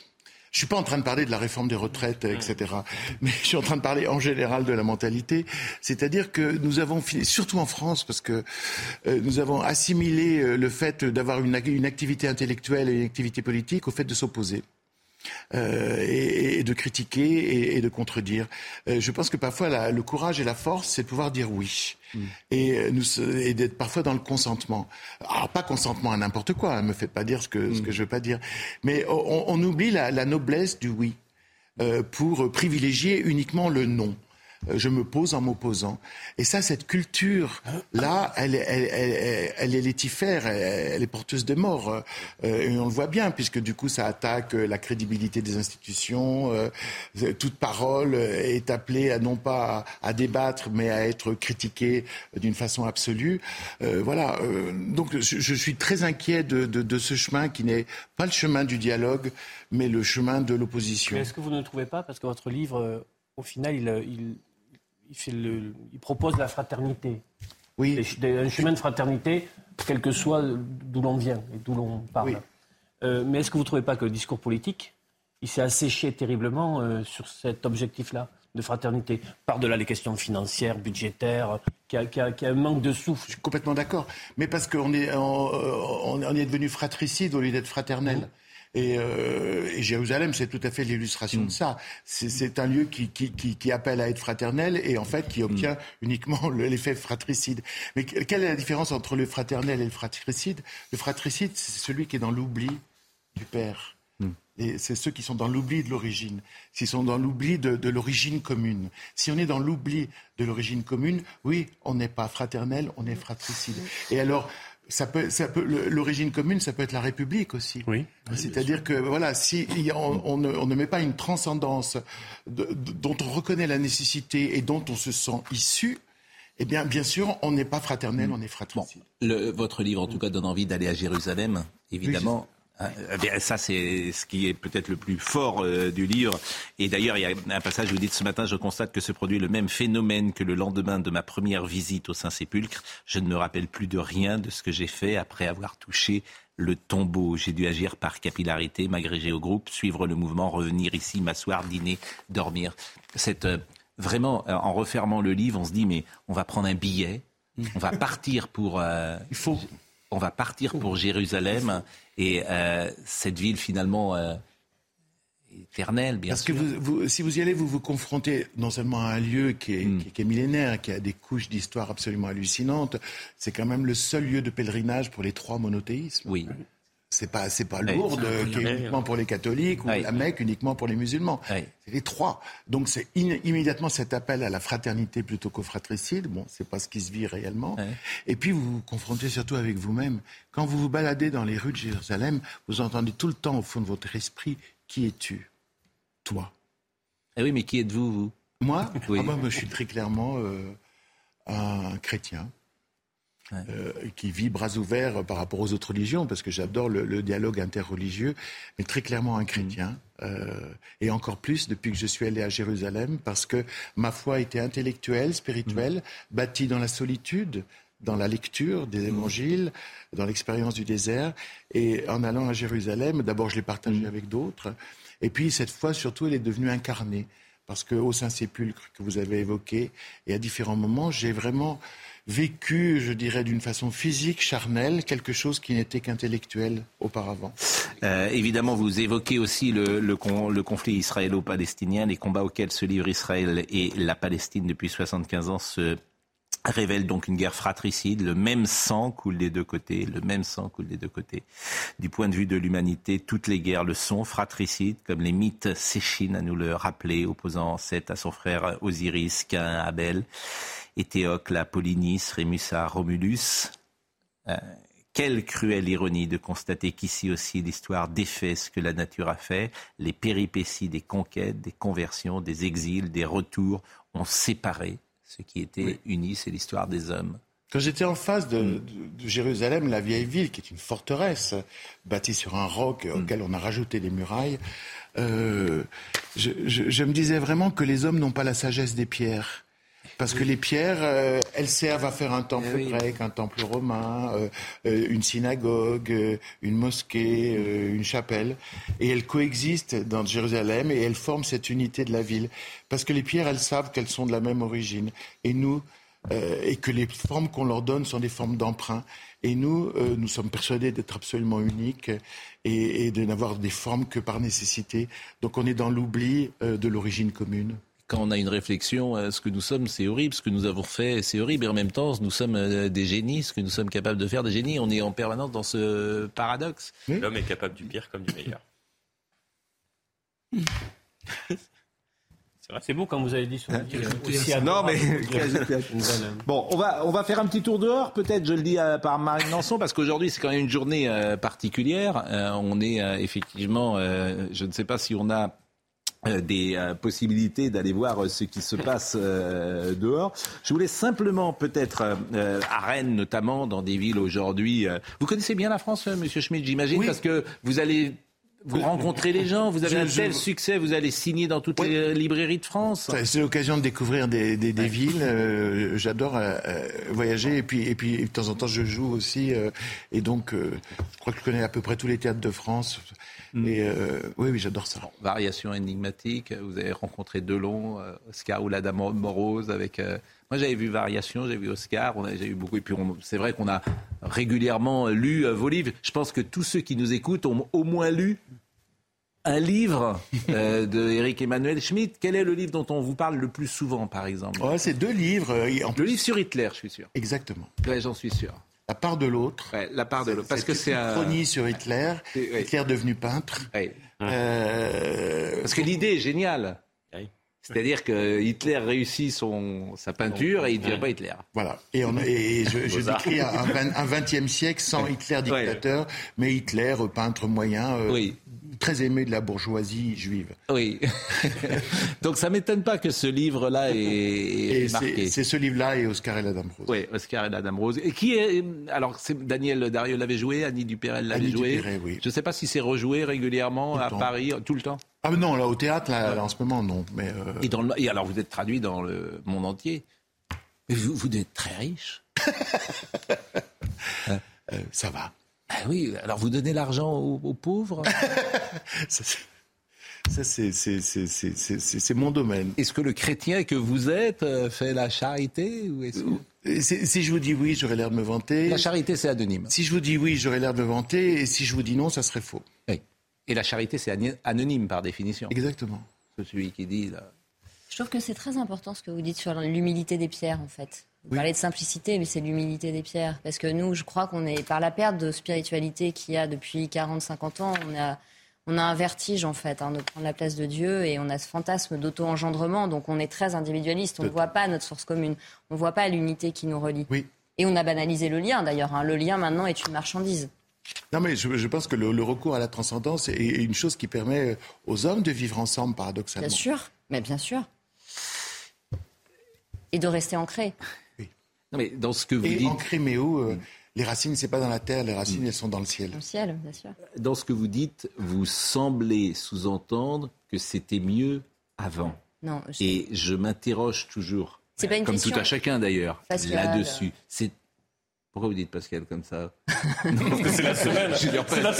Je suis pas en train de parler de la réforme des retraites, etc. Mais je suis en train de parler en général de la mentalité. C'est-à-dire que nous avons, surtout en France, parce que euh, nous avons assimilé euh, le fait d'avoir une, activité intellectuelle et une activité politique au fait de s'opposer. Euh, et, de critiquer et, de contredire. Euh, je pense que parfois le courage et la force, c'est de pouvoir dire oui mm. et, nous, et d'être parfois dans le consentement. Alors pas consentement à n'importe quoi, ne hein, me faites pas dire ce que, ce mm. que je veux pas dire, mais on, oublie la, la, noblesse du oui euh, pour privilégier uniquement le non. Euh, je me pose en m'opposant. Et ça, cette culture-là, elle, est létifère, elle, est porteuse de mort. Euh, et on le voit bien, puisque du coup, ça attaque la crédibilité des institutions. Euh, toute parole est appelée à non pas à, débattre, mais à être critiquée d'une façon absolue. voilà. donc, je, suis très inquiet de, ce chemin qui n'est pas le chemin du dialogue, mais le chemin de l'opposition. Est-ce que vous ne trouvez pas, parce que votre livre, au final, il il, propose la fraternité. Oui. un chemin de fraternité, quel que soit d'où l'on vient et d'où l'on parle. Euh, mais est-ce que vous ne trouvez pas que le discours politique, il s'est asséché terriblement euh, sur cet objectif-là de fraternité Par-delà les questions financières, budgétaires, qui a, qui, a, un manque de souffle? Je suis complètement d'accord. Mais parce qu'on est, on, est devenu fratricide au lieu d'être fraternel. Euh, et, Jérusalem, c'est tout à fait l'illustration de mm. ça. C'est un lieu qui, qui, qui, appelle à être fraternel et en fait qui obtient mm. uniquement l'effet fratricide. Mais quelle est la différence entre le fraternel et le fratricide? Le fratricide, c'est celui qui est dans l'oubli du Père. Mm. Et c'est ceux qui sont dans l'oubli de l'origine, qui sont dans l'oubli de, de l'origine commune. Si on est dans l'oubli de l'origine commune, oui, on n'est pas fraternel, on est fratricide. Et alors, ça peut, ça peut, l'origine commune, ça peut être la République aussi. Oui. C'est-à-dire que voilà, si on, on, ne, on, ne, met pas une transcendance dont on reconnaît la nécessité et dont on se sent issu, eh bien, bien sûr, on n'est pas fraternel, mm. on est fratricide. le, votre livre, en tout cas, donne envie d'aller à Jérusalem, évidemment. Ça, c'est ce qui est peut-être le plus fort euh, du livre. Et d'ailleurs, il y a un passage, vous dites ce matin, je constate que se produit le même phénomène que le lendemain de ma première visite au Saint-Sépulcre. Je ne me rappelle plus de rien de ce que j'ai fait après avoir touché le tombeau. J'ai dû agir par capillarité, m'agréger au groupe, suivre le mouvement, revenir ici, m'asseoir, dîner, dormir. Cette, euh, vraiment, euh, en refermant le livre, on se dit, mais on va prendre un billet, on va partir pour... Il faut on va partir pour Jérusalem et euh, cette ville finalement euh, éternelle, bien Parce sûr. Parce que vous, si vous y allez, vous vous confrontez non seulement à un lieu qui est, hmm. qui est millénaire, qui a des couches d'histoire absolument hallucinantes, c'est quand même le seul lieu de pèlerinage pour les trois monothéismes. Oui. C'est pas c'est pas Lourdes qui est uniquement pour les catholiques ou la Mecque uniquement pour les musulmans. C'est les trois. Donc c'est immédiatement cet appel à la fraternité plutôt qu'au fratricide. Bon, c'est pas ce qui se vit réellement. Et puis vous vous confrontez surtout avec vous-même. Quand vous vous baladez dans les rues de Jérusalem, vous entendez tout le temps au fond de votre esprit qui es-tu Toi? Eh oui, mais qui êtes-vous vous? Moi, ah bah, moi, je suis très clairement euh, un chrétien. Euh, qui vit bras ouverts par rapport aux autres religions, parce que j'adore le, dialogue interreligieux, mais très clairement un chrétien. Mm. Euh, et encore plus depuis que je suis allé à Jérusalem, parce que ma foi était intellectuelle, spirituelle, mm. bâtie dans la solitude, dans la lecture des mm. évangiles, dans l'expérience du désert. Et en allant à Jérusalem, d'abord je l'ai partagé avec d'autres. Et puis cette foi, surtout, elle est devenue incarnée. Parce qu'au Saint-Sépulcre que vous avez évoqué, et à différents moments, j'ai vraiment vécu, je dirais, d'une façon physique, charnelle, quelque chose qui n'était qu'intellectuel auparavant. Euh, évidemment, vous évoquez aussi le, le, le conflit israélo-palestinien, les combats auxquels se livrent Israël et la Palestine depuis 75 ans se révèlent donc une guerre fratricide. Le même sang coule des deux côtés. Le même sang coule des deux côtés. Du point de vue de l'humanité, toutes les guerres le sont fratricides, comme les mythes s'échinent à nous le rappeler, opposant Seth à son frère Osiris, Cain à Abel. Éthéocle à Polynice, Rémus à Romulus. Euh, quelle cruelle ironie de constater qu'ici aussi l'histoire défait ce que la nature a fait. Les péripéties des conquêtes, des conversions, des exils, des retours ont séparé ce qui était uni, c'est l'histoire des hommes. Quand j'étais en face de, Jérusalem, la vieille ville, qui est une forteresse bâtie sur un roc mm. auquel on a rajouté des murailles, euh, je, me disais vraiment que les hommes n'ont pas la sagesse des pierres. Parce que les pierres, euh, elles servent à faire un temple eh grec, un temple romain, euh, euh, une synagogue, une mosquée, une chapelle. Et elles coexistent dans Jérusalem et elles forment cette unité de la ville. Parce que les pierres, elles savent qu'elles sont de la même origine. Et nous, et que les formes qu'on leur donne sont des formes d'emprunt. Et nous, nous sommes persuadés d'être absolument uniques et, et de n'avoir des formes que par nécessité. Donc on est dans l'oubli de l'origine commune quand on a une réflexion, euh, ce que nous sommes, c'est horrible, ce que nous avons fait, c'est horrible, et en même temps, nous sommes euh, des génies, ce que nous sommes capables de faire des génies, on est en permanence dans ce paradoxe. L'homme est capable du pire comme du meilleur. C'est beau quand vous avez dit sur hein, Non, mais bon, on va on va faire un petit tour dehors, peut-être. Je le dis euh, par Marine Lançon parce qu'aujourd'hui c'est quand même une journée particulière. on est effectivement, je ne sais pas si on a euh, des euh, possibilités d'aller voir euh, ce qui se passe dehors. Je voulais simplement peut-être à Rennes notamment dans des villes aujourd'hui. vous connaissez bien la France, Monsieur Schmidt, j'imagine, parce que vous allez vous rencontrez les gens, vous avez un tel succès, vous allez signer dans toutes les librairies de France. C'est l'occasion de découvrir des, des, des villes. J'adore voyager et puis, et puis de temps en temps je joue aussi. et donc, je crois que je connais à peu près tous les théâtres de France. Mm. Et euh, oui, oui, j'adore ça. Variation énigmatique. Vous avez rencontré Delon, euh, Oscar ou la Dame Morose avec. Euh, moi, j'avais vu Variation, j'ai vu Oscar, on a, j'ai vu beaucoup. Et puis, c'est vrai qu'on a régulièrement lu vos livres. Je pense que tous ceux qui nous écoutent ont au moins lu un livre euh, de Eric Emmanuel Schmitt. Quel est le livre dont on vous parle le plus souvent, par exemple? C'est deux livres. Le livre sur Hitler, je suis sûr. Exactement. Ouais, j'en suis sûr. La part de l'autre. la part de l'autre. Parce que c'est un. Chronie sur Hitler. Hitler devenu peintre. Euh, Parce que l'idée est géniale. C'est-à-dire que Hitler réussit son, sa peinture et il ne devient pas Hitler. Voilà. Et, on, et je, je décris un XXe siècle sans Hitler dictateur, mais Hitler peintre moyen. Euh, oui. Très aimé de la bourgeoisie juive. Oui. Donc ça m'étonne pas que ce livre-là est, marqué. C'est ce livre-là et Oscar et la Dame Rose. Oui, Oscar et la Dame Rose. Et qui est alors c'est Daniel Dario l'avait joué, Annie Dupérel l'avait joué. Oui. Je ne sais pas si c'est rejoué régulièrement à Paris tout le temps. Ah non, là au théâtre, là, en ce moment, non. Mais euh, et, dans et alors vous êtes traduit dans le monde entier. Mais vous, vous êtes très riche. euh, ça va. Ah oui, alors vous donnez l'argent aux, pauvres? Ça, c'est mon domaine. Est-ce que le chrétien que vous êtes euh, fait la charité ou que... Si je vous dis oui, j'aurais l'air de me vanter. La charité, c'est anonyme. Si je vous dis oui, j'aurais l'air de me vanter. Et si je vous dis non, ça serait faux. Oui. Et la charité, c'est anonyme par définition. Exactement. C'est celui qui dit. Là... Je trouve que c'est très important ce que vous dites sur l'humilité des pierres, en fait. Vous parlez de simplicité, mais c'est l'humilité des pierres. Parce que nous, je crois qu'on est, par la perte de spiritualité qu'il y a depuis 40-50 ans, on a, on a un vertige, en fait, hein, de prendre la place de Dieu et on a ce fantasme d'auto-engendrement. Donc on est très individualiste. On ne voit pas notre source commune. On ne voit pas l'unité qui nous relie. Oui. Et on a banalisé le lien, d'ailleurs. Hein. Le lien, maintenant, est une marchandise. Non, mais je, pense que le, recours à la transcendance est une chose qui permet aux hommes de vivre ensemble, paradoxalement. Bien sûr, mais bien sûr. Et de rester ancrés. Non, mais dans ce que vous et dites. mais où euh, Les racines, c'est pas dans la terre, les racines, elles sont dans le ciel. Dans le ciel, bien sûr. Dans ce que vous dites, vous semblez sous-entendre que c'était mieux avant. Non. Et je m'interroge toujours, pas une comme tout à chacun d'ailleurs, là-dessus. C'est pourquoi vous dites Pascal comme ça Parce que c'est la semaine. C'est la,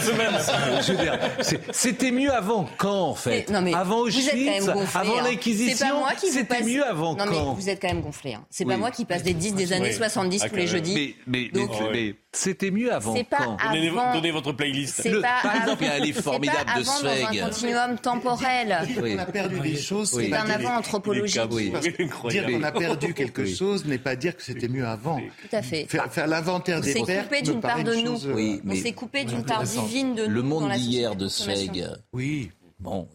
semaine. C'était mieux avant quand en fait non mais Avant Auschwitz, avant hein. l'Inquisition. C'était mieux avant non, quand mais Vous êtes quand même gonflé. Hein. C'est pas moi qui passe des 10 des années 70 tous les jeudis. Mais, mais, c'était mieux avant quand pas avant... Donnez, votre playlist. Le, pas par exemple, il y a un livre formidable de Zweig. Un continuum temporel. On a perdu des choses. C'est un avant anthropologique. Dire qu'on a perdu quelque chose n'est pas dire que c'était mieux avant. Tout à fait. Faire l'inventaire des pertes. coupé d'une part de nous. On s'est coupé d'une part divine de nous. Le monde d'hier de Zweig. Oui. Bon,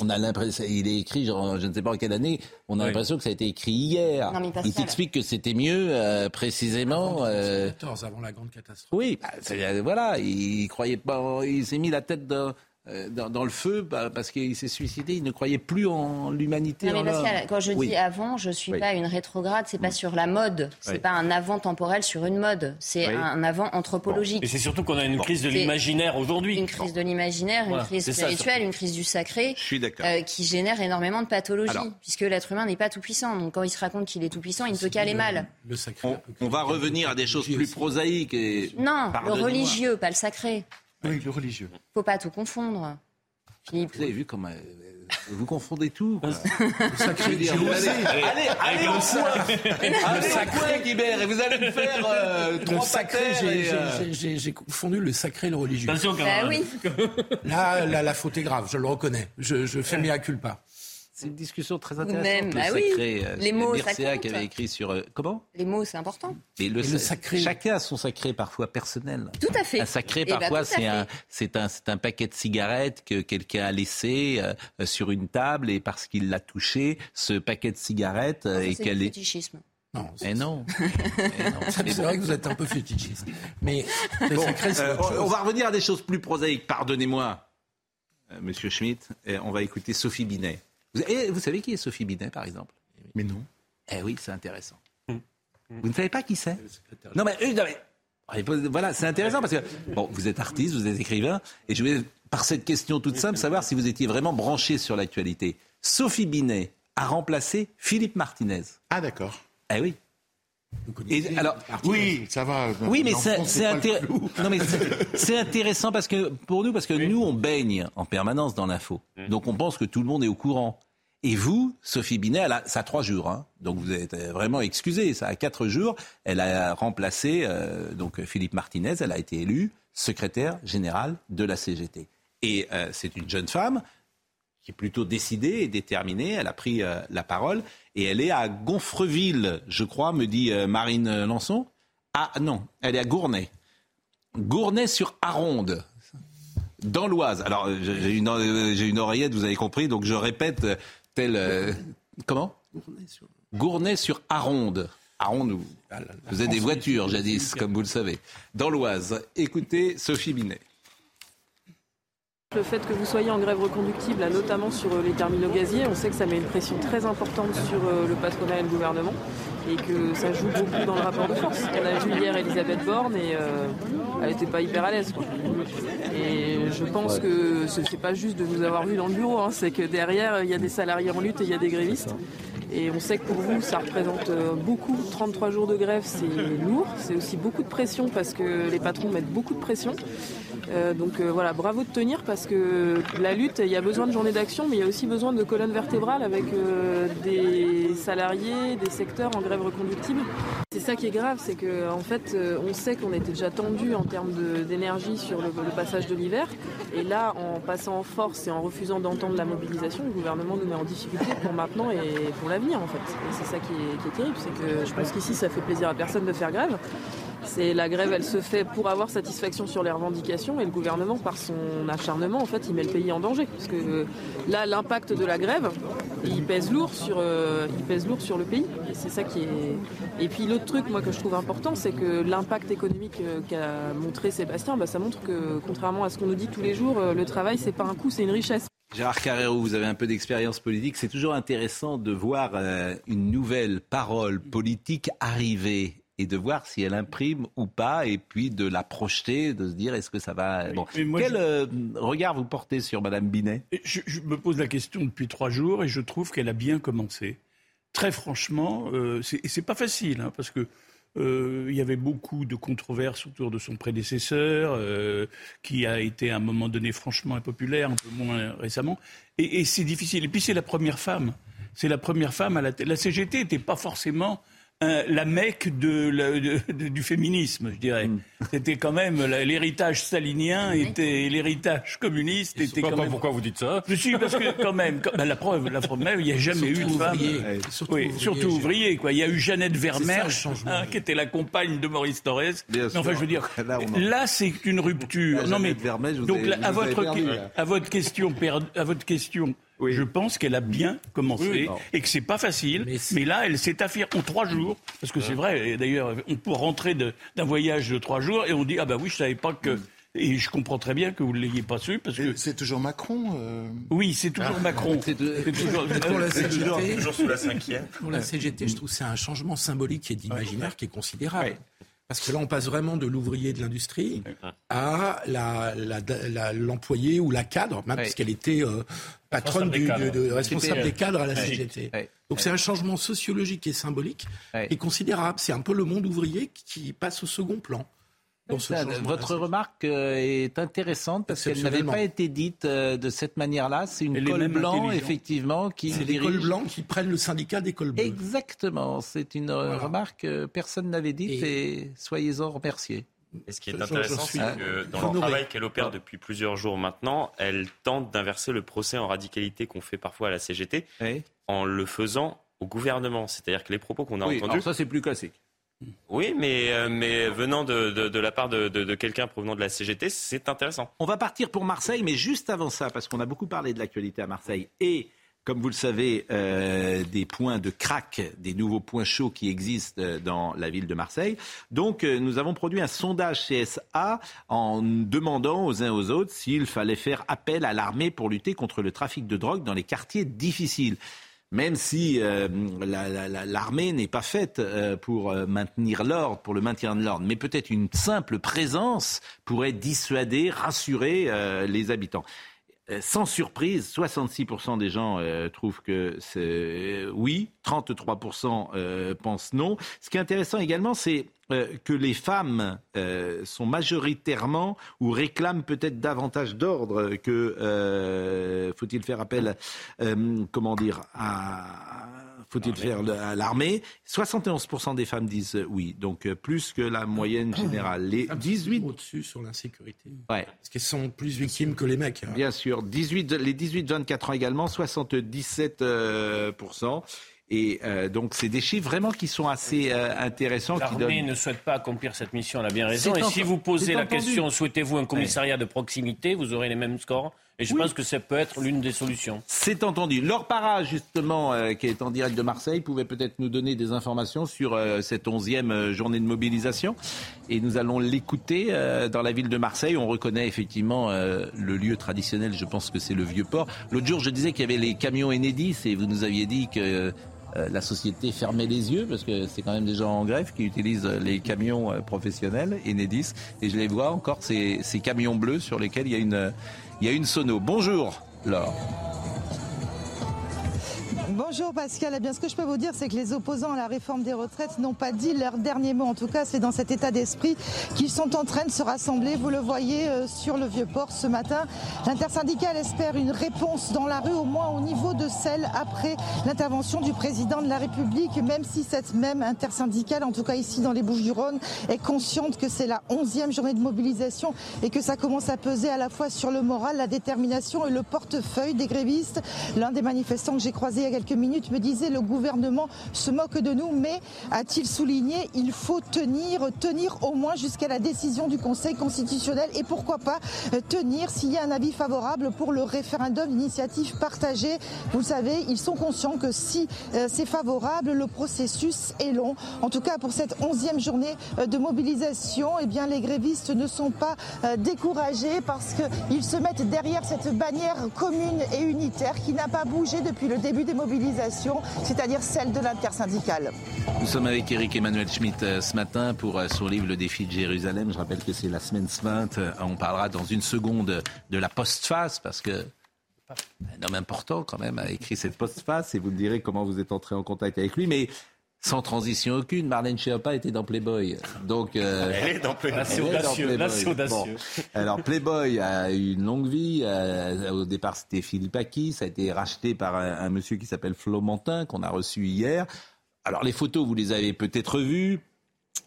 on a l'impression, il est écrit, genre, je ne sais pas en quelle année, on a l'impression que ça a été écrit hier. il t'explique que c'était mieux, euh, précisément. Euh... avant la grande catastrophe. Oui, bah, voilà, il croyait pas, il s'est mis la tête dans euh, dans, le feu bah, parce qu'il s'est suicidé. Il ne croyait plus en l'humanité. Non, mais Pascal, quand je dis avant, je suis pas une rétrograde. C'est pas sur la mode. C'est n'est pas un avant temporel sur une mode. C'est un avant anthropologique. Et c'est surtout qu'on a une crise de l'imaginaire aujourd'hui. Une crise de l'imaginaire, une crise spirituelle, une crise du sacré, euh, qui génère énormément de pathologies, puisque l'être humain n'est pas tout puissant. Donc quand il se raconte qu'il est tout puissant, il ne peut qu'aller mal. Le sacré, on, va revenir à des choses plus prosaïques. Et... Non, le religieux, pas le sacré. Oui, le religieux. Faut pas tout confondre. Philippe. Vous avez vu comment vous confondez tout. Quoi. Le sacré dire, allez, allez, allez, au sacré Guibert et vous allez me faire euh, le sacré. Euh, j'ai confondu le sacré et le religieux. Attention, quand même. Bah oui. Là, la, la faute est grave. Je le reconnais. Je, je fais mes culpa. C'est une discussion très intéressante. Même, bah oui. Euh, les mots, ça compte. qui avait écrit sur euh, comment? Les mots, c'est important. Mais le, sacré. Chacun a son sacré parfois personnel. Tout à fait. Un sacré eh ben, parfois c'est un c'est un c'est un paquet de cigarettes que quelqu'un a laissé euh, sur une table et parce qu'il l'a touché, ce paquet de cigarettes non, et qu'elle est. fétichisme. Non, eh non. c'est vrai que vous êtes un peu fétichiste. Mais bon, on va revenir à des choses plus prosaïques. Pardonnez-moi, Monsieur Schmitt. on va écouter Sophie Binet. Vous, savez qui est Sophie Binet, par exemple? Mais non. Eh oui, c'est intéressant. Hum. Vous ne savez pas qui c'est? Non mais, non mais, voilà, c'est intéressant parce que bon, vous êtes artiste, vous êtes écrivain, et je vais, par cette question toute simple, savoir si vous étiez vraiment branché sur l'actualité. Sophie Binet a remplacé Philippe Martinez. Ah d'accord. Eh oui. Et, alors, oui, ça va. Oui, mais c'est intéressant parce que pour nous, parce que nous, on baigne en permanence dans l'info. Hum. Donc on pense que tout le monde est au courant. Et vous, Sophie Binet, ça a trois jours, hein. donc vous êtes vraiment excusé. Ça a quatre jours. Elle a remplacé euh, donc Philippe Martinez. Elle a été élue secrétaire générale de la CGT. Et euh, c'est une jeune femme qui est plutôt décidée et déterminée. Elle a pris euh, la parole et elle est à Gonfreville, je crois, me dit Marine Lançon. Ah non, elle est à Gournay. Gournay sur Aronde dans l'Oise. Alors, j'ai une, oreillette, vous avez compris, donc je répète euh, comment Gournay sur Aronde. Aronde, ah, vous avez des voitures jadis, comme vous le savez. Dans l'Oise. Écoutez Sophie Binet. Le fait que vous soyez en grève reconductible, notamment sur les terminaux gaziers, on sait que ça met une pression très importante sur le patronat et le gouvernement et que ça joue beaucoup dans le rapport de force. On a vu hier Elisabeth Borne et elle n'était pas hyper à l'aise. Et je pense que ce n'est pas juste de vous avoir vu dans le bureau, hein. c'est que derrière, il y a des salariés en lutte et il y a des grévistes. Et on sait que pour vous, ça représente euh, beaucoup. 33 jours de grève, c'est lourd. C'est aussi beaucoup de pression parce que les patrons mettent beaucoup de pression. Euh, donc euh, voilà, bravo de tenir parce que la lutte, il y a besoin de journées d'action, mais il y a aussi besoin de colonnes vertébrales avec des salariés, des secteurs en grève reconductible. C'est ça qui est grave, c'est qu'en en fait, on sait qu'on était déjà tendu en termes d'énergie sur le, passage de l'hiver. Et là, en passant en force et en refusant d'entendre la mobilisation, le gouvernement nous met en difficulté pour maintenant et pour l'avenir en fait. C'est ça qui est terrible, c'est que je pense qu'ici, ça fait plaisir à personne de faire grève. C'est la grève, elle se fait pour avoir satisfaction sur les revendications et le gouvernement, par son acharnement, en fait, il met le pays en danger. Parce que là, l'impact de la grève, il pèse lourd sur, euh, il pèse lourd sur le pays. Et c'est ça qui est. Et puis l'autre truc, moi, que je trouve important, c'est que l'impact économique euh, qu'a montré Sébastien, bah, ça montre que, contrairement à ce qu'on nous dit tous les jours, euh, le travail, c'est pas un coût, c'est une richesse. Gérard Carrero, vous avez un peu d'expérience politique. C'est toujours intéressant de voir une nouvelle parole politique arriver et de voir si elle imprime ou pas, et puis de la projeter, de se dire est-ce que ça va. Bon. Quel euh, regard vous portez sur Madame Binet? Je, me pose la question depuis trois jours et je trouve qu'elle a bien commencé. Très franchement, euh, c'est pas facile, hein, parce que euh, il y avait beaucoup de controverses autour de son prédécesseur, euh, qui a été à un moment donné franchement impopulaire, un peu moins récemment. Et, et c'est difficile. Et puis c'est la première femme. C'est la première femme à la La CGT n'était pas forcément la mecque de, du féminisme, je dirais. Mm. C'était quand même l'héritage stalinien était l'héritage communiste était quand même. Pourquoi vous dites ça Je suis parce que quand même, ben, la preuve, la preuve même, il n'y a jamais eu de femme. Surtout, oui, ouvrier, surtout ouvrier, quoi. Il y a eu Jeannette Vermeer, hein, qui était la compagne de Maurice Torres. mais enfin, je veux dire, là, c'est une rupture. non mais donc à votre à votre question, à votre question je pense qu'elle a bien commencé et que c'est pas facile. Mais, là, elle s'est affirmée en trois jours, parce que c'est vrai. D'ailleurs, on peut rentrer d'un voyage de trois jours et on dit ah bah oui, je savais pas que. Mm. Et je comprends très bien que vous ne l'ayez pas su parce que c'est toujours Macron. Euh. Oui, c'est toujours ah. Macron. C'est toujours, pour la CGT, toujours, sous la cinquième. Pour la CGT, je trouve c'est un changement symbolique et d'imaginaire qui est considérable. Parce que là, on passe vraiment de l'ouvrier de l'industrie à l'employé ou la cadre, même puisqu'elle était euh, patronne du, de, responsable des cadres à la CGT. Donc c'est un changement sociologique et symbolique et considérable. C'est un peu le monde ouvrier qui passe au second plan votre remarque euh, est intéressante parce qu'elle n'avait pas été dite euh, de cette manière-là. C'est une colle blanc, effectivement, qui C'est des cols blancs qui prennent le syndicat des cols bleus. Exactement. C'est une euh, remarque que personne n'avait dite et, soyez-en remerciés. Et ce qui est intéressant, c'est que dans le travail qu'elle opère depuis plusieurs jours maintenant, elle tente d'inverser le procès en radicalité qu'on fait parfois à la CGT en le faisant au gouvernement. C'est-à-dire que les propos qu'on a entendus. ça, c'est plus classique. Oui, mais, euh, mais venant de, de, la part de, de quelqu'un provenant de la CGT, c'est intéressant. On va partir pour Marseille, mais juste avant ça, parce qu'on a beaucoup parlé de l'actualité à Marseille et comme vous le savez, euh, des points de crack, des nouveaux points chauds qui existent euh, dans la ville de Marseille. Donc, nous avons produit un sondage CSA en demandant aux uns aux autres s'il fallait faire appel à l'armée pour lutter contre le trafic de drogue dans les quartiers difficiles même si euh, l'armée n'est pas faite euh, pour euh, maintenir l'ordre, pour le maintien de l'ordre, mais peut-être une simple présence pourrait dissuader, rassurer les habitants. Sans surprise, 66% des gens trouvent que c'est oui, 33% pensent non. Ce qui est intéressant également, c'est euh, que les femmes euh, sont majoritairement ou réclament peut-être davantage d'ordre que euh, faut-il faire appel, comment dire, à faut-il faire à l'armée? 71% des femmes disent oui, donc plus que la moyenne générale. Les 18 au-dessus sur l'insécurité. Ouais. Parce qu'elles sont plus victimes que les mecs. Hein. Bien sûr, 18, les 18-24 ans également, 77%. Et euh, donc, c'est des chiffres vraiment qui sont assez euh, intéressants. L'armée ne souhaite pas accomplir cette mission, elle a bien raison. Et si vous posez la question, souhaitez-vous un commissariat de proximité, vous aurez les mêmes scores Et je pense que ça peut être l'une des solutions. C'est entendu. Laure Parra, justement, euh, qui est en direct de Marseille, pouvait peut-être nous donner des informations sur euh, cette onzième euh, journée de mobilisation. Et nous allons l'écouter dans la ville de Marseille. On reconnaît effectivement le lieu traditionnel, je pense que c'est le Vieux-Port. L'autre jour, je disais qu'il y avait les camions Enedis et vous nous aviez dit que la société fermait les yeux parce que c'est quand même des gens en grève qui utilisent les camions professionnels Enedis. Et je les vois encore, ces, ces camions bleus sur lesquels il y a une il y a une sono. Bonjour, Laure. Bonjour Pascal. Eh bien, ce que je peux vous dire, c'est que les opposants à la réforme des retraites n'ont pas dit leur dernier mot. En tout cas, c'est dans cet état d'esprit qu'ils sont en train de se rassembler. Vous le voyez euh, sur le Vieux-Port ce matin. L'intersyndicale espère une réponse dans la rue, au moins au niveau de celle après l'intervention du président de la République, même si cette même intersyndicale, en tout cas ici dans les Bouches-du-Rhône, est consciente que c'est la onzième journée de mobilisation et que ça commence à peser à la fois sur le moral, la détermination et le portefeuille des grévistes. L'un des manifestants que j'ai croisé quelques minutes me disait le gouvernement se moque de nous, mais a-t-il souligné, il faut tenir, tenir au moins jusqu'à la décision du Conseil constitutionnel et pourquoi pas euh, tenir s'il y a un avis favorable pour le référendum d'initiative partagée. Vous le savez, ils sont conscients que si euh, c'est favorable, le processus est long. En tout cas, pour cette onzième journée euh, de mobilisation, eh bien, les grévistes ne sont pas découragés parce qu'ils se mettent derrière cette bannière commune et unitaire qui n'a pas bougé depuis le début des mobilisations c'est-à-dire celle de l'intersyndicale. Nous sommes avec Eric Emmanuel Schmitt euh, ce matin pour euh, son livre Le défi de Jérusalem. Je rappelle que c'est la semaine sainte. Euh, on parlera dans une seconde de la postface parce que un homme important quand même a écrit cette postface et vous me direz comment vous êtes entré en contact avec lui. Mais sans transition aucune, Marlène Schiappa était dans Playboy. Donc, euh, elle est dans Playboy. c'est audacieux. audacieux. Alors, Playboy a eu une longue vie. Euh, au départ, c'était Philippe Aki. Ça a été racheté par un, monsieur qui s'appelle Flo Mantin, qu'on a reçu hier. Alors, les photos, vous les avez peut-être vues.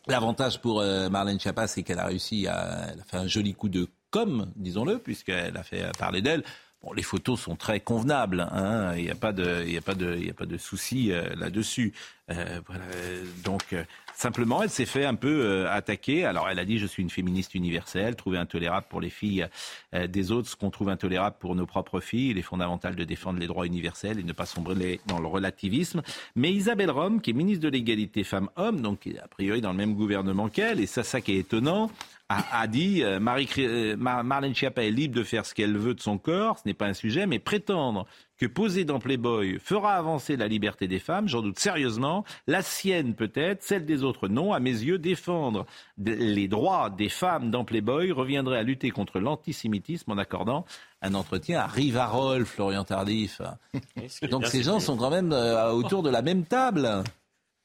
L'avantage pour euh, Marlène Schiappa, c'est qu'elle a réussi à elle a fait un joli coup de com, disons-le, puisqu'elle a fait parler d'elle. Bon, les photos sont très convenables, hein. il n'y a pas de, il a pas de, il a pas de souci euh, là-dessus. Euh, voilà. Donc euh, simplement, elle s'est fait un peu euh, attaquer. Alors, elle a dit je suis une féministe universelle, trouver intolérable pour les filles des autres ce qu'on trouve intolérable pour nos propres filles. Il est fondamental de défendre les droits universels et ne pas sombrer dans le relativisme. Mais Isabelle Rome, qui est ministre de l'égalité femmes-hommes, donc a priori dans le même gouvernement qu'elle, et ça, ça qui est étonnant, a, dit euh, Marie, euh, Marlène Schiappa est libre de faire ce qu'elle veut de son corps, ce n'est pas un sujet, mais prétendre que poser dans Playboy fera avancer la liberté des femmes, j'en doute sérieusement, la sienne peut-être, celle des autres non. À mes yeux, défendre les droits des femmes dans Playboy reviendrait à lutter contre l'antisémitisme en accordant un entretien à Rivarol, Florian Tardif. Donc ces gens sont quand même euh, autour de la même table.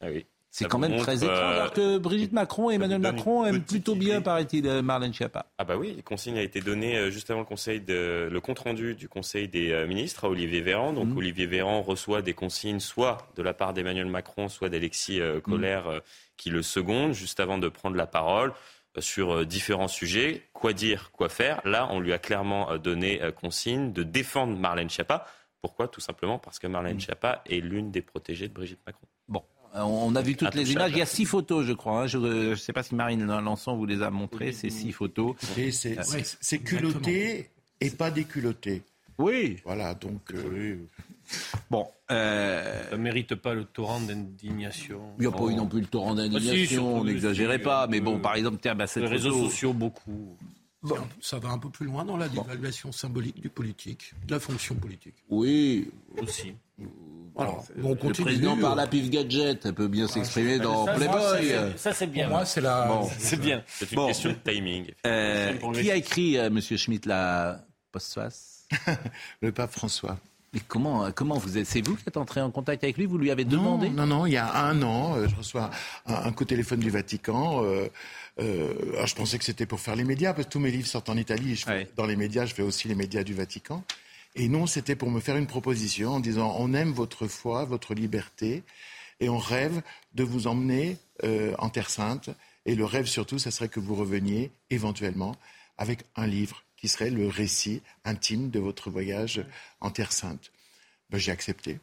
Ah oui. C'est quand même très étrange, alors que Brigitte Macron et Emmanuel Macron aiment plutôt bien, paraît-il, euh, Marlène Schiappa. Ah bah oui, la consigne a été donnée euh, juste avant le conseil de, le compte rendu du Conseil des euh, ministres à Olivier Véran. Donc mhm. Olivier Véran reçoit des consignes soit de la part d'Emmanuel Macron, soit d'Alexis Collère mhm. qui le seconde juste avant de prendre la parole sur différents sujets. Quoi dire, quoi faire? Là, on lui a clairement donné consigne de défendre Marlène Schiappa. Pourquoi? Tout simplement parce que Marlène mhm. Schiappa est l'une des protégées de Brigitte Macron. Euh, on a vu toutes les images. Il y a six photos, je crois. Hein. Je ne sais pas si Marine Lançon vous les a montrées, ces six photos. C'est culotté et pas déculotté. Oui. Voilà, donc. Euh, bon. Euh... Ça ne mérite pas le torrent d'indignation. Il n'y a pas eu non plus le torrent ah, d'indignation, ah, n'exagérez pas. Mais bon, par exemple, tiens, bah, Les réseaux sociaux, beaucoup. Bon. Ça va un peu plus loin dans la dévaluation symbolique du politique, de la fonction politique. Oui. Aussi. Alors, le président par la pif gadget peut bien s'exprimer dans Playboy. Ça, c'est bien. moi, c'est la. c'est bien. C'est une question de timing. Euh, qui a écrit, M. Euh, Monsieur Schmitt, la postface Le pape François. Mais comment, comment vous êtes C'est vous qui êtes entré en contact avec lui? Vous lui avez demandé? Non, non, il y a un an, euh, je reçois un, coup de téléphone du Vatican. je pensais que c'était pour faire les médias, parce que tous mes livres sortent en Italie. je fais, Dans les médias, je fais aussi les médias du Vatican. Et non, c'était pour me faire une proposition en disant on aime votre foi, votre liberté, et on rêve de vous emmener euh, en Terre Sainte. Et le rêve surtout, ce serait que vous reveniez éventuellement avec un livre qui serait le récit intime de votre voyage en Terre Sainte. Ben, j'ai accepté.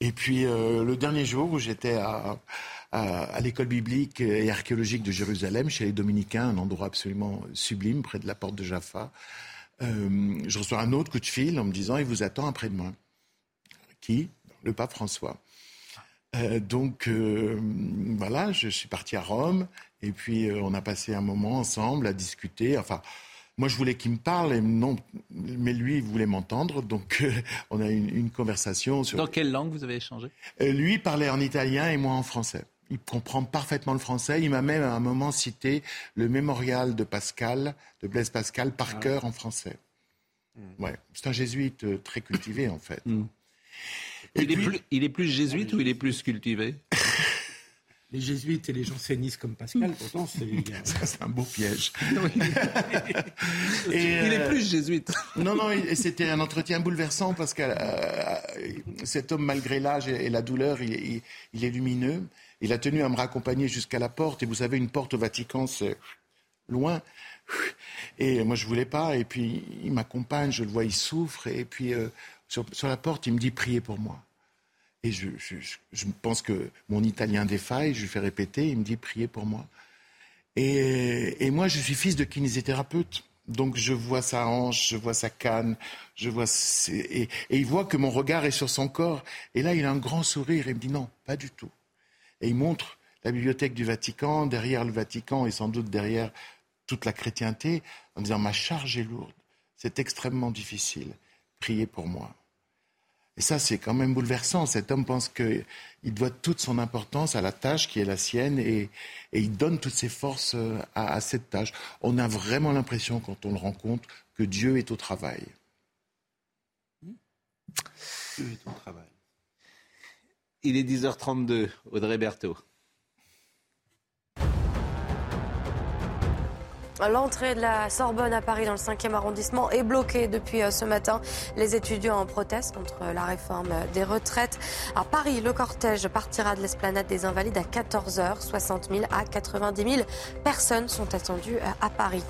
Et puis euh, le dernier jour où j'étais à l'école biblique et archéologique de Jérusalem, chez les Dominicains, un endroit absolument sublime près de la porte de Jaffa, euh, je reçois un autre coup de fil en me disant il vous attend après-demain. Qui? Le pape François. Euh, donc euh, voilà, je suis parti à Rome et puis on a passé un moment ensemble à discuter. Enfin, moi je voulais qu'il me parle, et non, mais lui il voulait m'entendre, donc on a eu une, une, conversation. Sur... Dans quelle langue vous avez échangé? Lui parlait en italien et moi en français. Il comprend parfaitement le français. Il m'a même à un moment cité le mémorial de Pascal, de Blaise Pascal, par ah cœur en français. Hmm. Ouais, c'est un jésuite euh, très cultivé en fait. Hmm. il, est plus, il, est plus, jésuite ou il est plus cultivé? Les jésuites et les jansénistes comme Pascal, pourtant, c'est un beau piège. et, il est euh, plus jésuite. non, non, c'était un entretien bouleversant parce que euh, cet homme, malgré l'âge et, la douleur, il, il est lumineux. Il a tenu à me raccompagner jusqu'à la porte. Et vous savez, une porte au Vatican, c'est loin. Et moi, je voulais pas. Et puis, il m'accompagne, je le vois, il souffre. Et puis, euh, sur, la porte, il me dit priez pour moi. Et je, je, pense que mon italien défaille, je lui fais répéter, il me dit priez pour moi. Et, et moi, je suis fils de kinésithérapeute. Donc je vois sa hanche, je vois sa canne, je vois et, et, il voit que mon regard est sur son corps. Et là, il a un grand sourire et il me dit non, pas du tout. Et il montre la bibliothèque du Vatican, derrière le Vatican et sans doute derrière toute la chrétienté, en disant ma charge est lourde, c'est extrêmement difficile, priez pour moi. Et ça, c'est quand même bouleversant. Cet homme pense qu'il doit toute son importance à la tâche qui est la sienne et, il donne toutes ses forces euh, à, à, cette tâche. On a vraiment l'impression, quand on le rencontre, que Dieu est au travail. Dieu est au travail. Il est 10h32, Audrey Berthaud. L'entrée de la Sorbonne à Paris dans le 5e arrondissement est bloquée depuis euh, ce matin. Les étudiants en protestent contre la réforme des retraites. À Paris, le cortège partira de l'esplanade des Invalides à 14h. 60 000 à 90 000 personnes sont attendues euh, à Paris.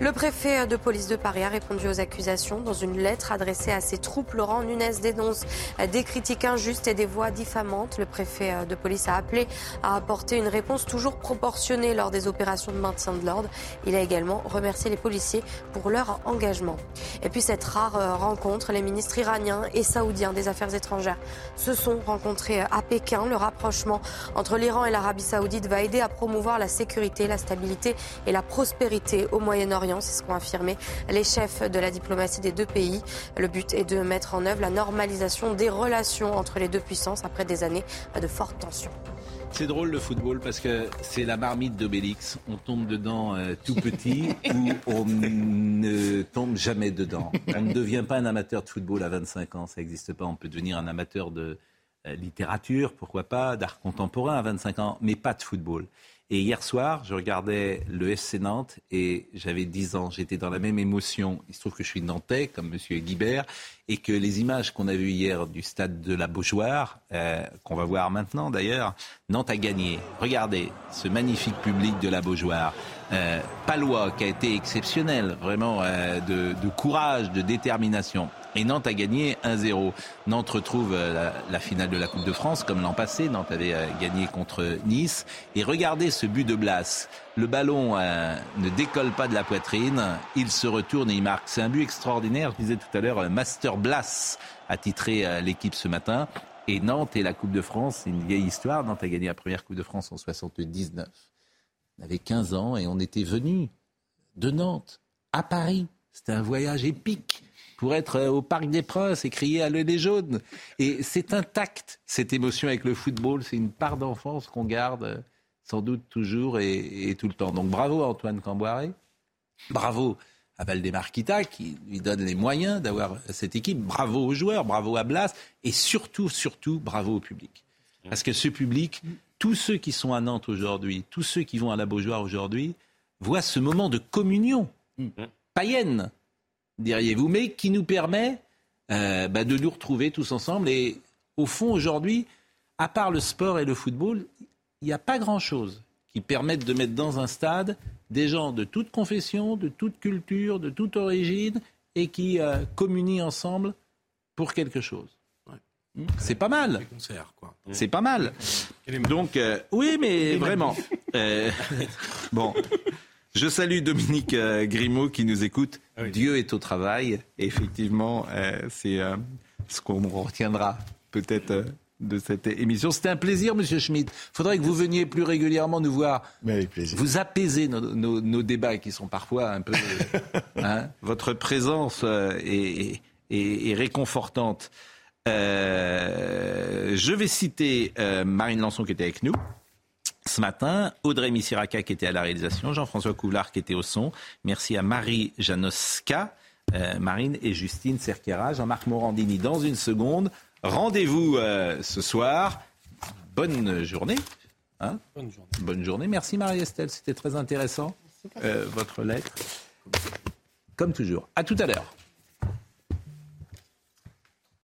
Le préfet de police de Paris a répondu aux accusations dans une lettre adressée à ses troupes. Laurent Nunez dénonce euh, des critiques injustes et des voix diffamantes. Le préfet de police a appelé à apporter une réponse toujours proportionnée lors des opérations de maintien de l'ordre. Il a également remercier les policiers pour leur engagement. Et puis cette rare euh, rencontre, les ministres iraniens et saoudiens des Affaires étrangères se sont rencontrés à Pékin. Le rapprochement entre l'Iran et l'Arabie saoudite va aider à promouvoir la sécurité, la stabilité et la prospérité au Moyen-Orient. C'est ce qu'ont affirmé les chefs de la diplomatie des deux pays. Le but est de mettre en œuvre la normalisation des relations entre les deux puissances après des années de fortes tensions. C'est drôle le football parce que c'est la marmite d'Obélix. On tombe dedans euh, tout petit ou on ne tombe jamais dedans. On ne devient pas un amateur de football à 25 ans, ça n'existe pas. On peut devenir un amateur de euh, littérature, pourquoi pas, d'art contemporain à 25 ans, mais pas de football. Et hier soir, je regardais le FC Nantes et j'avais 10 ans. J'étais dans la même émotion. Il se trouve que je suis nantais, comme M. Guibert, et que les images qu'on a vues hier du stade de la Beaujoire, euh, qu'on va voir maintenant d'ailleurs, Nantes a gagné. Regardez ce magnifique public de la Beaujoire. Euh, Palois qui a été exceptionnel, vraiment euh, de, de courage, de détermination. Et Nantes a gagné 1-0. Nantes retrouve euh, la, finale de la Coupe de France comme l'an passé. Nantes avait euh, gagné contre Nice. Et regardez ce but de Blas. Le ballon euh, ne décolle pas de la poitrine. Il se retourne et il marque. C'est un but extraordinaire. Je disais tout à l'heure, Master Blas a titré l'équipe ce matin. Et Nantes et la Coupe de France, c'est une vieille histoire. Nantes a gagné la première Coupe de France en 79. On avait 15 ans et on était venu de Nantes à Paris. C'était un voyage épique pour être euh, au Parc des Princes et crier à des jaunes. Et c'est intact, cette émotion avec le football. C'est une part d'enfance qu'on garde euh, sans doute toujours et, tout le temps. Donc bravo à Antoine Camboiré. Bravo à Valdemar Kita qui lui donne les moyens d'avoir cette équipe. Bravo aux joueurs, bravo à Blas et surtout, surtout, bravo au public. Parce que ce public, tous ceux qui sont à Nantes aujourd'hui, tous ceux qui vont à la Beaujoire aujourd'hui, voient ce moment de communion mmh. païenne diriez-vous, mais qui nous permet euh, bah, de nous retrouver tous ensemble. Et au fond, aujourd'hui, à part le sport et le football, il n'y a pas grand-chose qui permette de mettre dans un stade des gens de toute confession, de toute culture, de toute origine, et qui euh, communient ensemble pour quelque chose. C'est pas mal. C'est pas mal. Donc, euh, oui, mais vraiment. bon, je salue Dominique Grimaud qui nous écoute Dieu est au travail. Et effectivement, c'est ce qu'on retiendra peut-être de cette émission. C'était un plaisir, Monsieur Schmitt. Il faudrait que vous veniez plus régulièrement nous voir. Vous apaiser nos, débats qui sont parfois un peu. Hein, votre présence euh, est, réconfortante. Euh, je vais citer euh, Marine Lançon qui était avec nous ce matin, Audrey Missiraka qui était à la réalisation, Jean-François Coulard qui était au son. Merci à Marie Janoska, Marine et Justine Cerquera, Jean-Marc Morandini dans une seconde. Rendez-vous euh, ce soir. Bonne journée. Hein? Bonne journée. Bonne journée. Merci Marie-Estelle, c'était très intéressant. Euh, votre lettre. Comme toujours. À tout à l'heure.